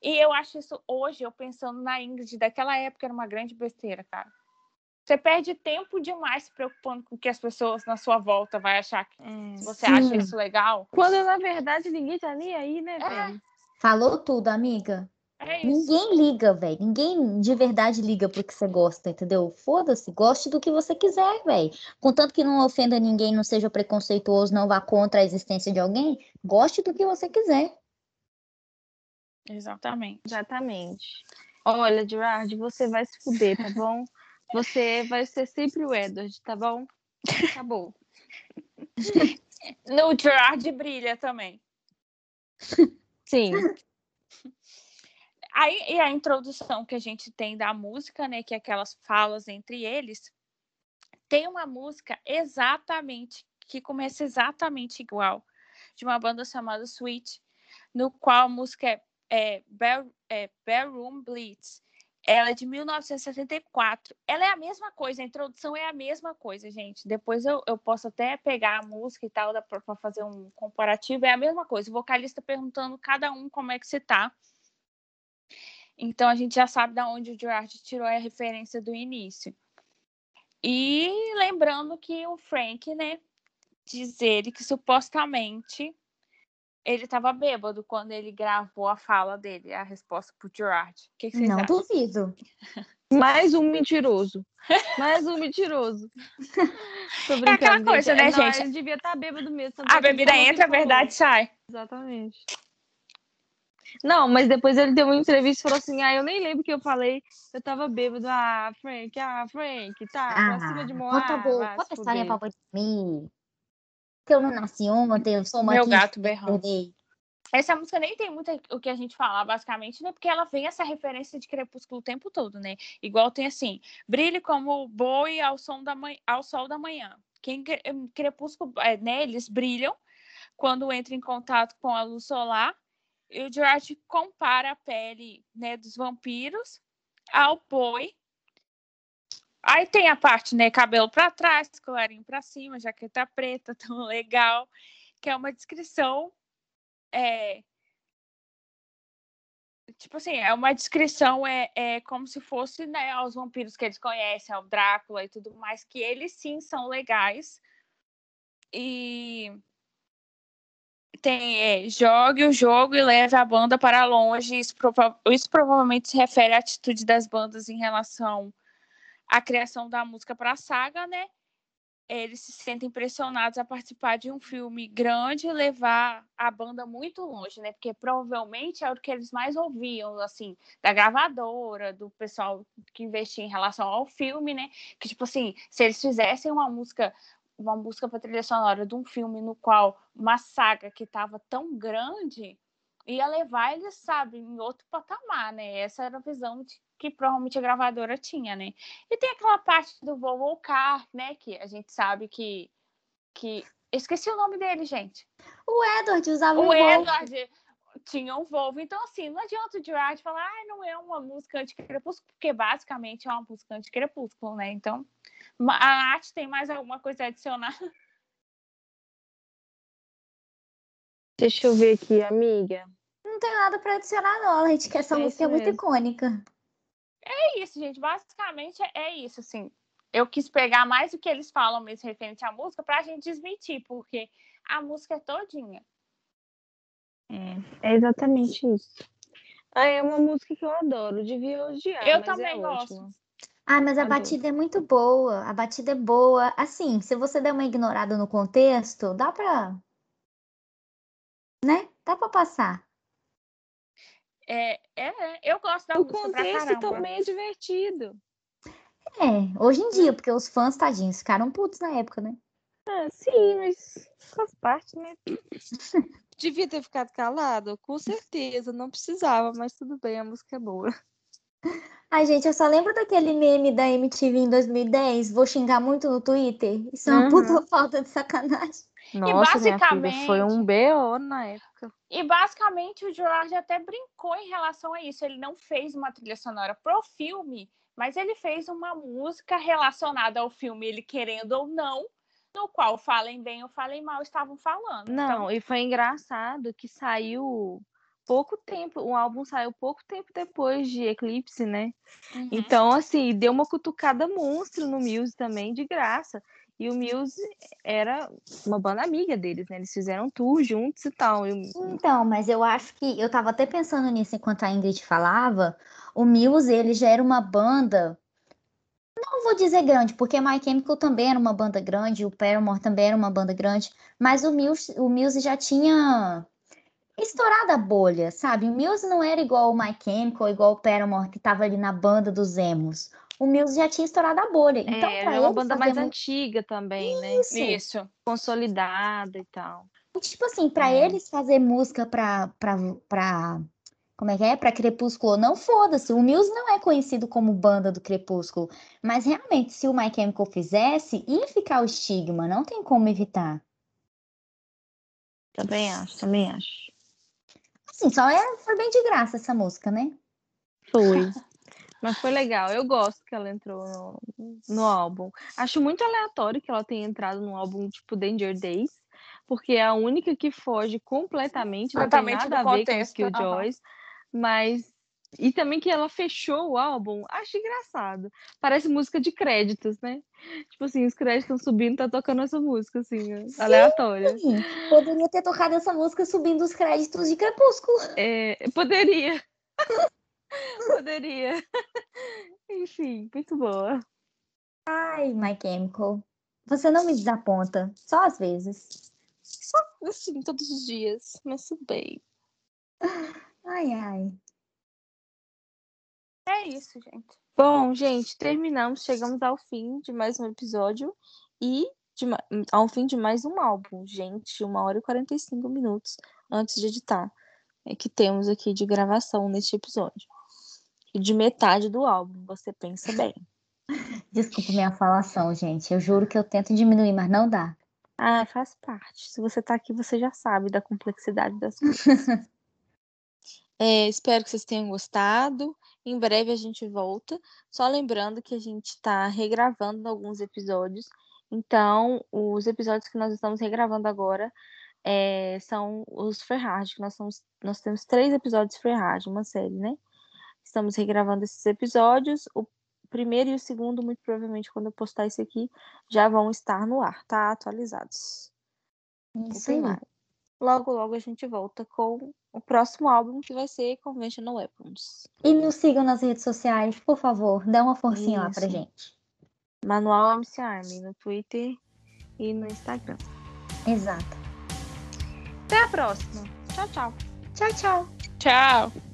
E eu acho isso hoje, eu pensando na Ingrid daquela época, era uma grande besteira, cara. Você perde tempo demais se preocupando com o que as pessoas na sua volta vai achar que É. você Sim. acha isso legal. Quando na verdade ninguém tá nem aí, né, É. velho? Falou tudo, amiga. É isso. Ninguém liga, velho. Ninguém de verdade liga pro que você gosta, entendeu? Foda-se, goste do que você quiser, velho. Contanto que não ofenda ninguém, não seja preconceituoso, não vá contra a existência de alguém, goste do que você quiser. Exatamente. Exatamente. Olha, Gerard, você vai se fuder, tá bom? Você vai ser sempre o Edward, tá bom? Acabou. No Gerard brilha também. Sim. Aí, e a introdução que a gente tem da música, né? Que é aquelas falas entre eles. Tem uma música exatamente, que começa exatamente igual, de uma banda chamada Sweet, no qual a música é, é, Bell, é Blitz. Ela é de 1974. Ela é a mesma coisa, a introdução é a mesma coisa, gente. Depois eu, eu posso até pegar a música e tal, para fazer um comparativo. É a mesma coisa. O vocalista perguntando cada um como é que você tá. Então a gente já sabe da onde o Gerard tirou a referência do início. E lembrando que o Frank, né, diz ele que supostamente ele estava bêbado quando ele gravou a fala dele, a resposta pro Gerard. O que, que vocês Não acham? duvido. Mais um mentiroso. Mais um mentiroso. Tô É aquela coisa, né, Não, gente? Ele devia estar bêbado mesmo. A é bebida entra, a falou. verdade sai. Exatamente. Não, mas depois ele deu uma entrevista e falou assim: Ah, eu nem lembro o que eu falei. Eu tava bêbado. Ah, Frank, ah, Frank, tá, pra cima de Moá. conta boa, conta se história pra mim. Que eu não nasci ontem, eu sou uma Meu gato berrando. Essa música nem tem muito o que a gente falar, basicamente, né? Porque ela vem essa referência de crepúsculo o tempo todo, né? Igual tem assim, brilhe como o boi ao, som da manhã, ao sol da manhã. Quem cre- crepúsculo, é, né? Eles brilham quando entram em contato com a luz solar. E o Gerard compara a pele né, dos vampiros ao boi. Aí tem a parte, né? Cabelo para trás, colarinho para cima, jaqueta preta, tão legal, que é uma descrição é tipo assim, é uma descrição é, é como se fosse né, aos vampiros que eles conhecem, ao Drácula e tudo mais, que eles sim são legais. E tem é, jogue o jogo e leve a banda para longe. Isso, prova isso provavelmente se refere à atitude das bandas em relação à criação da música para a saga, né? Eles se sentem pressionados a participar de um filme grande e levar a banda muito longe, né? Porque provavelmente é o que eles mais ouviam, assim, da gravadora, do pessoal que investia em relação ao filme, né? Que, tipo assim, se eles fizessem uma música uma música para trilha sonora de um filme no qual uma saga que estava tão grande ia levar eles, sabe, em outro patamar, né? Essa era a visão de, que provavelmente a gravadora tinha, né? E tem aquela parte do Volvo Car, né? Que a gente sabe que. que... Esqueci o nome dele, gente. O Edward usava O um Volvo. Edward tinha um Volvo. Então, assim, não adianta o Gerard falar, ah, não é uma música anti-crepúsculo, porque basicamente é uma música anti-crepúsculo, né? Então, a arte tem mais alguma coisa a adicionar? Deixa eu ver aqui, amiga. Não tem nada pra adicionar, não, gente, que essa É música é muito icônica. É isso, gente. Basicamente é- é isso, assim. Eu quis pegar mais o que eles falam mesmo referente à música pra gente desmentir, porque a música é todinha. É, é exatamente isso. Ah, é uma música que eu adoro. Devia odiar, Eu mas também é gosto. ótima. Ah, mas a Adoro. batida é muito boa. A batida é boa. Assim, se você der uma ignorada no contexto, dá pra. Né? Dá pra passar. É, é, eu gosto da O música pra contexto também é divertido. É, hoje em dia, porque os fãs, tadinhos, ficaram putos na época, né? Ah, sim, mas faz parte, né? Devia ter ficado calado? Com certeza, não precisava, mas tudo bem, a música é boa. Ai, gente, eu só lembro daquele meme da MTV em 2010. Vou xingar muito no Twitter. Isso é uma Uhum. puta falta de sacanagem. Nossa, minha filha, foi basicamente- um BO na época. E basicamente o Gerard até brincou em relação a isso. Ele não fez uma trilha sonora pro filme, mas ele fez uma música relacionada ao filme, ele querendo ou não, no qual falem bem ou falem mal estavam falando. Não, Então, e foi engraçado que saiu pouco tempo, o álbum saiu pouco tempo depois de Eclipse, né? uhum. Então, assim, deu uma cutucada monstro no Muse também, de graça. E o Muse era uma banda amiga deles, né? Eles fizeram tour juntos e tal. Então, mas eu acho que eu tava até pensando nisso enquanto a Ingrid falava. O Muse, ele já era uma banda. Não vou dizer grande, porque My Chemical também era uma banda grande, o Paramore também era uma banda grande, mas o Muse, o Muse já tinha estourado a bolha, sabe? O Muse não era igual o My Chemical, igual o Paramore, que tava ali na banda dos emos. O Muse já tinha estourado a bolha. Então, é, é uma banda mais mu- antiga também, né? Isso. Isso. Consolidada e tal. Tipo assim, pra É. eles fazer música pra, pra, pra. Como é que é? Pra Crepúsculo, não foda-se. O Muse não é conhecido como banda do Crepúsculo. Mas realmente, se o My Chemical fizesse, ia ficar o estigma. Não tem como evitar. Também acho, também acho. Assim, só é, foi bem de graça essa música, né? Foi. Mas foi legal. Eu gosto que ela entrou no, no álbum. Acho muito aleatório que ela tenha entrado num álbum tipo Danger Days, porque é a única que foge completamente, não tem nada do a ver com contexto, Killjoys. Mas. E também que ela fechou o álbum, acho engraçado. Parece música de créditos, né? Tipo assim, os créditos estão subindo, tá tocando essa música, assim, aleatória. Sim, poderia ter tocado essa música subindo os créditos de Crepúsculo. É, poderia. poderia. Enfim, muito boa. Ai, My Chemical. Você não me desaponta. Só às vezes. Só assim, todos os dias, mas tudo bem. Ai, ai. É isso, gente. Bom, gente, terminamos, chegamos ao fim de mais um episódio e de ao fim de mais um álbum, gente, uma hora e 45 minutos antes de editar, é que temos aqui de gravação neste episódio. E de metade do álbum, você pensa bem. Desculpa minha falação, gente. Eu juro que eu tento diminuir, mas não dá. Ah, faz parte. Se você tá aqui, você já sabe da complexidade das coisas. É, espero que vocês tenham gostado. Em breve a gente volta. Só lembrando que a gente está regravando alguns episódios. Então, os episódios que nós estamos regravando agora é, são os Hard, que nós, somos, nós temos três episódios Hard, uma série, né? Estamos regravando esses episódios. O primeiro e o segundo, muito provavelmente, quando eu postar esse aqui, já vão estar no ar, tá? Atualizados. Isso aí. mais. logo, logo a gente volta com o próximo álbum que vai ser Conventional Weapons. E nos sigam nas redes sociais, por favor. Dá uma forcinha lá pra Isso. gente. Manual MC Army no Twitter e no Instagram. Exato. Até a próxima. Tchau, tchau. Tchau, tchau. Tchau.